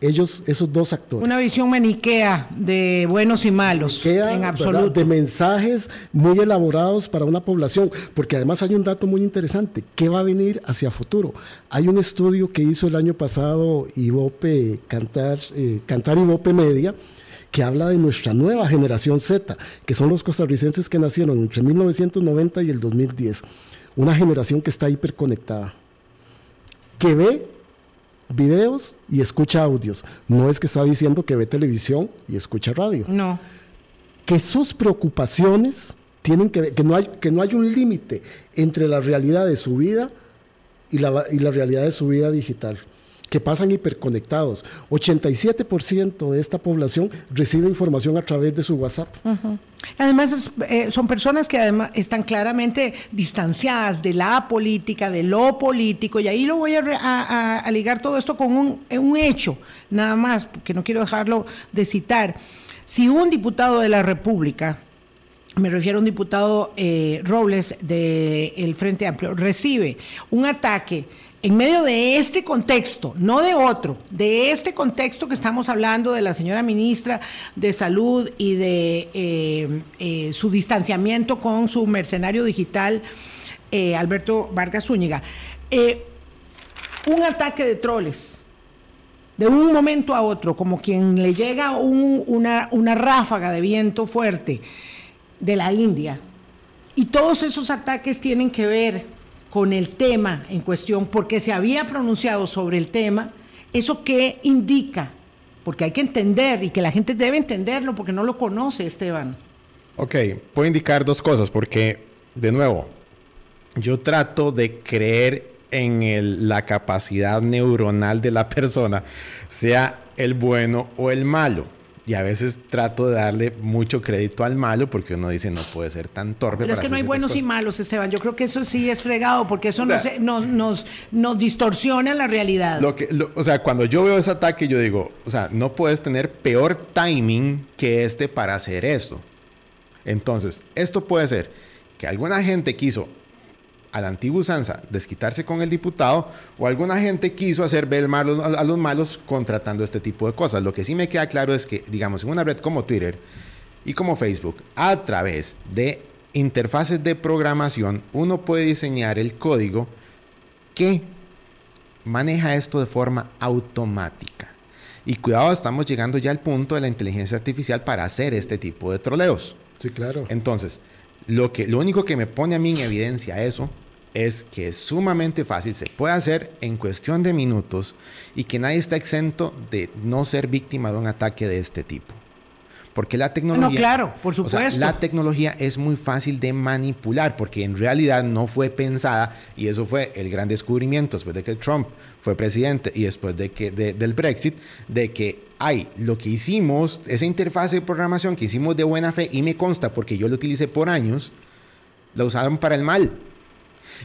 Speaker 3: ellos, esos dos actores.
Speaker 2: Una visión maniquea de buenos y malos, en absoluto.
Speaker 3: De mensajes muy elaborados para una población, porque además hay un dato muy interesante, ¿qué va a venir hacia futuro? Hay un estudio que hizo el año pasado Ivope Cantar, eh, Cantar Ivope Media, que habla de nuestra nueva generación Z, que son los costarricenses que nacieron entre 1990 y el 2010. Una generación que está hiperconectada, que ve videos y escucha audios. No es que está diciendo que ve televisión y escucha radio.
Speaker 2: No.
Speaker 3: Que sus preocupaciones tienen que que no hay, que no hay un límite entre la realidad de su vida y la, y la realidad de su vida digital que pasan hiperconectados. 87% de esta población recibe información a través de su WhatsApp.
Speaker 2: Además, eh, son personas que además están claramente distanciadas de la política, de lo político, y ahí lo voy a, ligar todo esto con un, un, hecho, nada más, que no quiero dejarlo de citar. Si un diputado de la República, me refiero a un diputado eh, Robles del Frente Amplio, recibe un ataque, en medio de este contexto, no de otro, de este contexto que estamos hablando de la señora ministra de Salud y de eh, eh, su distanciamiento con su mercenario digital, eh, Alberto Vargas Zúñiga, un ataque de troles, de un momento a otro, como quien le llega una, una ráfaga de viento fuerte de la India, y todos esos ataques tienen que ver con el tema en cuestión, porque se había pronunciado sobre el tema, ¿eso qué indica? Porque hay que entender y que la gente debe entenderlo porque no lo conoce, Esteban.
Speaker 4: Ok, puedo indicar dos cosas, porque, de nuevo, yo trato de creer en la capacidad neuronal de la persona, sea el bueno o el malo. Y a veces trato de darle mucho crédito al malo porque uno dice no puede ser tan torpe.
Speaker 2: Pero es que no hay buenos y malos, Esteban. Yo creo que eso sí es fregado porque eso nos, nos, nos, distorsiona la realidad.
Speaker 4: Lo que, o sea, cuando yo veo ese ataque, yo digo, o sea, no puedes tener peor timing que este para hacer esto. Entonces, esto puede ser que alguna gente quiso a la antigua usanza desquitarse con el diputado o alguna gente quiso hacer ver a los malos contratando este tipo de cosas. Lo que sí me queda claro es que, digamos, en una red como Twitter y como Facebook, a través de interfaces de programación, uno puede diseñar el código que maneja esto de forma automática. Y cuidado, estamos llegando ya al punto de la inteligencia artificial para hacer este tipo de troleos.
Speaker 3: Sí, claro.
Speaker 4: Entonces, lo, que, lo único que me pone a mí en evidencia eso es que es sumamente fácil, se puede hacer en cuestión de minutos y que nadie está exento de no ser víctima de un ataque de este tipo. Porque la tecnología.
Speaker 2: No, claro, por supuesto.
Speaker 4: la tecnología es muy fácil de manipular porque en realidad no fue pensada y eso fue el gran descubrimiento después de que Trump fue presidente y después de que del Brexit, de que hay lo que hicimos, esa interfaz de programación que hicimos de buena fe y me consta porque yo lo utilicé por años, la usaron para el mal.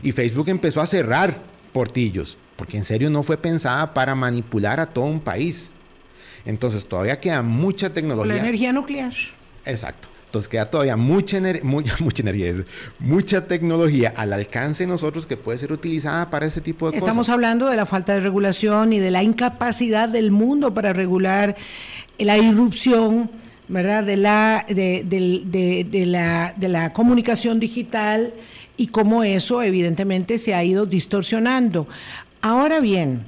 Speaker 4: Y Facebook empezó a cerrar portillos porque en serio no fue pensada para manipular a todo un país. Entonces todavía queda mucha tecnología.
Speaker 2: La energía nuclear.
Speaker 4: Exacto. Entonces queda todavía mucha, mucha, mucha energía, mucha tecnología al alcance de nosotros que puede ser utilizada para este tipo de
Speaker 2: cosas. Estamos hablando de la falta de regulación y de la incapacidad del mundo para regular la irrupción, ¿verdad? De la, de, de la, de la comunicación digital y cómo eso evidentemente se ha ido distorsionando. Ahora bien,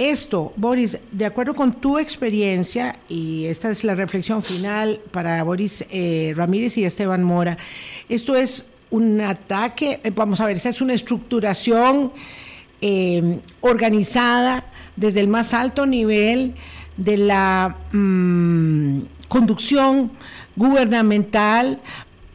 Speaker 2: esto, Boris, de acuerdo con tu experiencia, y esta es la reflexión final para Boris eh, Ramírez y Esteban Mora, esto es un ataque, eh, vamos a ver, esa es una estructuración eh, organizada desde el más alto nivel de la mm, conducción gubernamental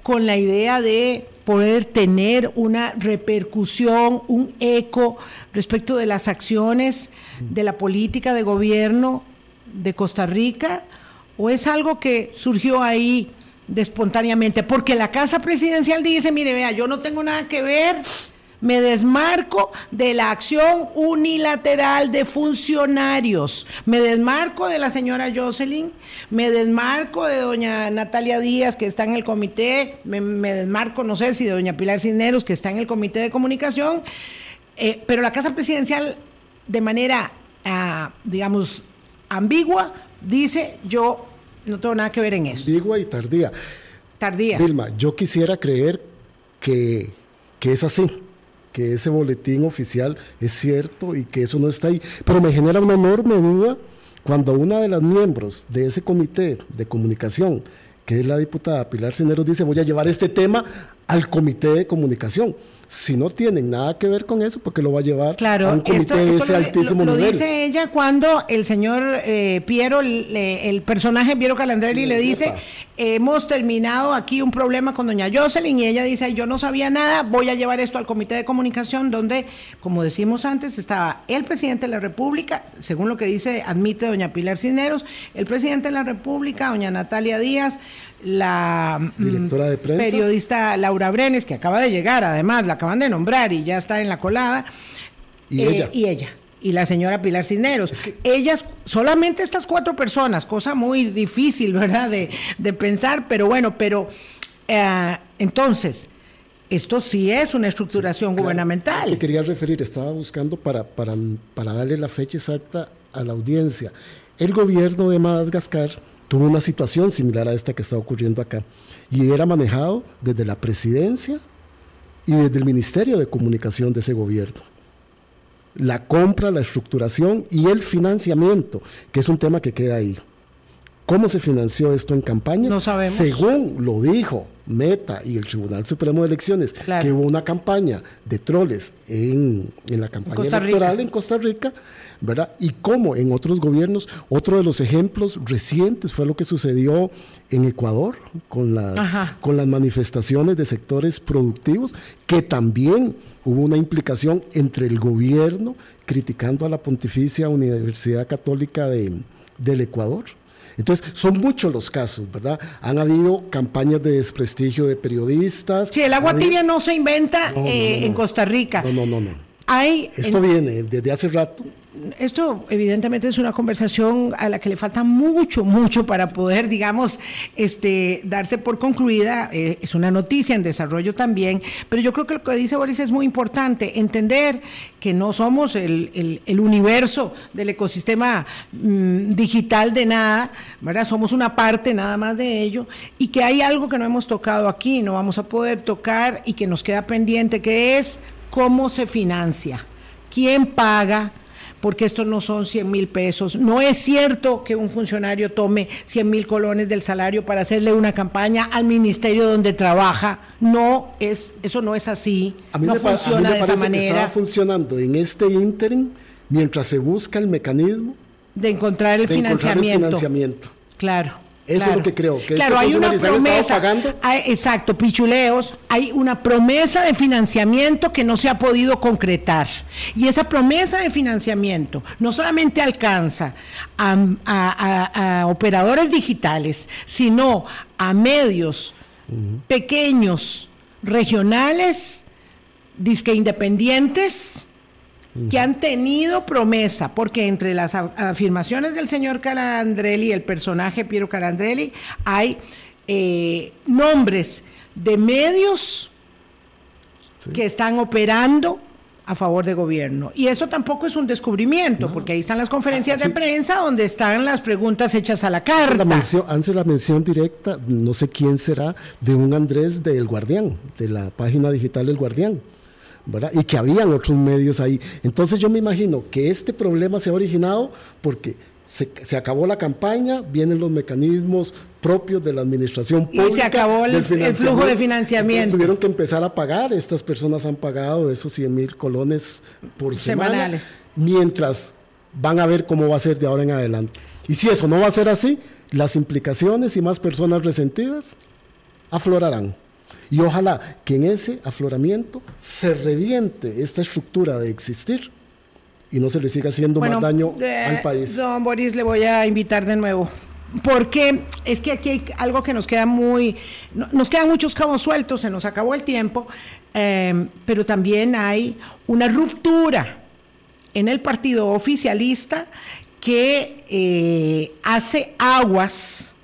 Speaker 2: con la idea de poder tener una repercusión, un eco respecto de las acciones de la política de gobierno de Costa Rica? ¿O es algo que surgió ahí de espontáneamente? Porque la Casa Presidencial dice, mire, vea, yo no tengo nada que ver, me desmarco de la acción unilateral de funcionarios, me desmarco de la señora Jocelyn, me desmarco de doña Natalia Díaz, que está en el comité, me, desmarco, no sé si de doña Pilar Cisneros, que está en el comité de comunicación, eh, pero la Casa Presidencial de manera, ah, digamos, ambigua, dice, yo no tengo nada que ver en eso.
Speaker 3: Ambigua y tardía.
Speaker 2: Tardía.
Speaker 3: Vilma, yo quisiera creer que, que es así que ese boletín oficial es cierto y que eso no está ahí. Pero me genera una enorme duda cuando una de las miembros de ese comité de comunicación, que es la diputada Pilar Cineros, dice voy a llevar este tema al comité de comunicación. Si no tienen nada que ver con eso, porque lo va a llevar
Speaker 2: claro,
Speaker 3: a un comité de ese
Speaker 2: lo,
Speaker 3: altísimo
Speaker 2: lo,
Speaker 3: nivel.
Speaker 2: dice ella cuando el señor eh, Piero, le, el personaje Piero Calandrelli sí, le dice, hemos terminado aquí un problema con doña Jocelyn y ella dice, yo no sabía nada, voy a llevar esto al comité de comunicación donde, como decimos antes, estaba el presidente de la República, según lo que dice, admite doña Pilar Cisneros, el presidente de la República, doña Natalia Díaz, la
Speaker 3: mm, directora de prensa.
Speaker 2: periodista Laura Brenes, que acaba de llegar, además, la acaban de nombrar y ya está en la colada.
Speaker 3: Y eh, ella.
Speaker 2: Y ella. Y la señora Pilar Cisneros. Es que, Ellas, solamente estas cuatro personas, cosa muy difícil, ¿verdad?, de, de pensar, pero bueno, pero eh, entonces, esto sí es una estructuración sí, claro, gubernamental.
Speaker 3: que quería referir, estaba buscando para, para, para darle la fecha exacta a la audiencia. El gobierno de Madagascar tuvo una situación similar a esta que está ocurriendo acá y era manejado desde la presidencia y desde el Ministerio de Comunicación de ese gobierno. La compra, la estructuración y el financiamiento, que es un tema que queda ahí. ¿Cómo se financió esto en campaña?
Speaker 2: No sabemos.
Speaker 3: Según lo dijo Meta y el Tribunal Supremo de Elecciones,
Speaker 2: Claro.
Speaker 3: que hubo una campaña de troles en, en la campaña
Speaker 2: Rica.
Speaker 3: electoral en Costa Rica, ¿verdad? Y cómo en otros gobiernos, otro de los ejemplos recientes fue lo que sucedió en Ecuador con las,
Speaker 2: Ajá.
Speaker 3: con las manifestaciones de sectores productivos, que también hubo una implicación entre el gobierno criticando a la Pontificia Universidad Católica de, del Ecuador. Entonces, son muchos los casos, ¿verdad? Han habido campañas de desprestigio de periodistas.
Speaker 2: Sí, el agua
Speaker 3: habido-
Speaker 2: tibia no se inventa
Speaker 3: No, no,
Speaker 2: eh,
Speaker 3: no, no.
Speaker 2: en Costa Rica.
Speaker 3: No, no, no, no.
Speaker 2: Hay,
Speaker 3: Esto
Speaker 2: en-
Speaker 3: viene desde hace rato.
Speaker 2: Esto evidentemente es una conversación a la que le falta mucho, mucho para poder, digamos, este, darse por concluida. Eh, es una noticia en desarrollo también, pero yo creo que lo que dice Boris es muy importante, entender que no somos el, el- universo del ecosistema mm, digital de nada, ¿verdad? Somos una parte nada más de ello y que hay algo que no hemos tocado aquí, no vamos a poder tocar y que nos queda pendiente, que es cómo se financia, quién paga, porque estos no son 100 mil pesos. No es cierto que un funcionario tome 100 mil colones del salario para hacerle una campaña al ministerio donde trabaja. No es, eso no es así.
Speaker 3: A mí
Speaker 2: no
Speaker 3: me, pa- a mí
Speaker 2: funciona
Speaker 3: me
Speaker 2: de esa
Speaker 3: que
Speaker 2: manera
Speaker 3: estaba funcionando en este ínterin mientras se busca el mecanismo
Speaker 2: de encontrar el
Speaker 3: de encontrar el
Speaker 2: financiamiento. Claro.
Speaker 3: Eso es lo que creo, que
Speaker 2: claro, hay una promesa,
Speaker 3: pagando.
Speaker 2: hay- exacto, pichuleos, hay una promesa de financiamiento que no se ha podido concretar. Y esa promesa de financiamiento no solamente alcanza a, a- a- a operadores digitales, sino a medios pequeños, regionales, disque independientes, que han tenido promesa, porque entre las afirmaciones del señor Calandrelli, el personaje Piero Calandrelli, hay eh, nombres de medios
Speaker 3: Sí.
Speaker 2: que están operando a favor de gobierno. Y eso tampoco es un descubrimiento, porque ahí están las conferencias
Speaker 3: Ah,
Speaker 2: de
Speaker 3: sí.
Speaker 2: prensa donde están las preguntas hechas a la carta.
Speaker 3: la, mención, hace la mención directa, no sé quién será, de un Andrés del Guardián, de la página digital del Guardián. ¿Verdad? Y que habían otros medios ahí. Entonces yo me imagino que este problema se ha originado porque se, se acabó la campaña, vienen los mecanismos propios de la administración
Speaker 2: Y se
Speaker 3: pública.
Speaker 2: acabó el- flujo de
Speaker 3: financiamiento. Entonces tuvieron que empezar a pagar, estas personas han pagado esos 100 mil colones por semana,
Speaker 2: Semanales.
Speaker 3: mientras van a ver cómo va a ser de ahora en adelante. Y si eso no va a ser así, las implicaciones y más personas resentidas aflorarán. Y ojalá que en ese afloramiento se reviente esta estructura de existir y no se le siga haciendo más daño
Speaker 2: eh,
Speaker 3: al país.
Speaker 2: Don Boris, le voy a invitar de nuevo. Porque es que aquí hay algo que nos queda muy. no- Nos quedan muchos cabos sueltos, se nos acabó el tiempo, eh, pero también hay una ruptura en el partido oficialista que eh, hace aguas.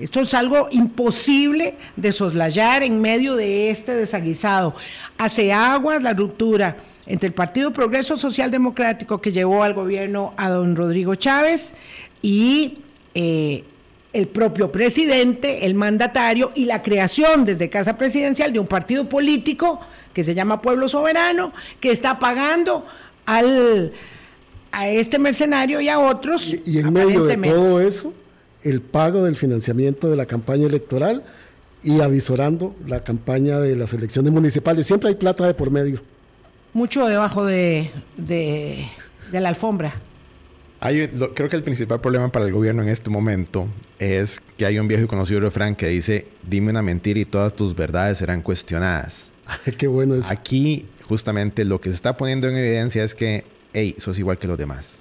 Speaker 2: Esto es algo imposible de soslayar en medio de este desaguisado. Hace aguas la ruptura entre el Partido Progreso Social Democrático que llevó al gobierno a don Rodrigo Chávez y eh, el propio presidente, el mandatario y la creación desde Casa Presidencial de un partido político que se llama Pueblo Soberano, que está pagando al, a este mercenario y a otros.
Speaker 3: Y, y en medio de todo eso, el pago del financiamiento de la campaña electoral y avisorando la campaña de las elecciones municipales. Siempre hay plata de por medio.
Speaker 2: Mucho debajo de, la alfombra.
Speaker 4: creo que el principal problema para el gobierno en este momento es que hay un viejo y conocido refrán que dice, dime una mentira y todas tus verdades serán cuestionadas.
Speaker 3: Qué bueno es.
Speaker 4: Aquí justamente lo que se está poniendo en evidencia es que, hey, sos igual que los demás.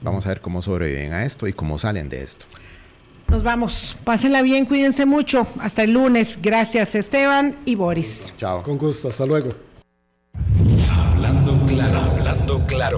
Speaker 4: Vamos a ver cómo sobreviven a esto y cómo salen de esto.
Speaker 2: Nos vamos. Pásenla bien, cuídense mucho. Hasta el lunes. Gracias, Esteban y Boris.
Speaker 3: Chao. Con gusto. Hasta luego.
Speaker 1: Hablando claro, hablando claro.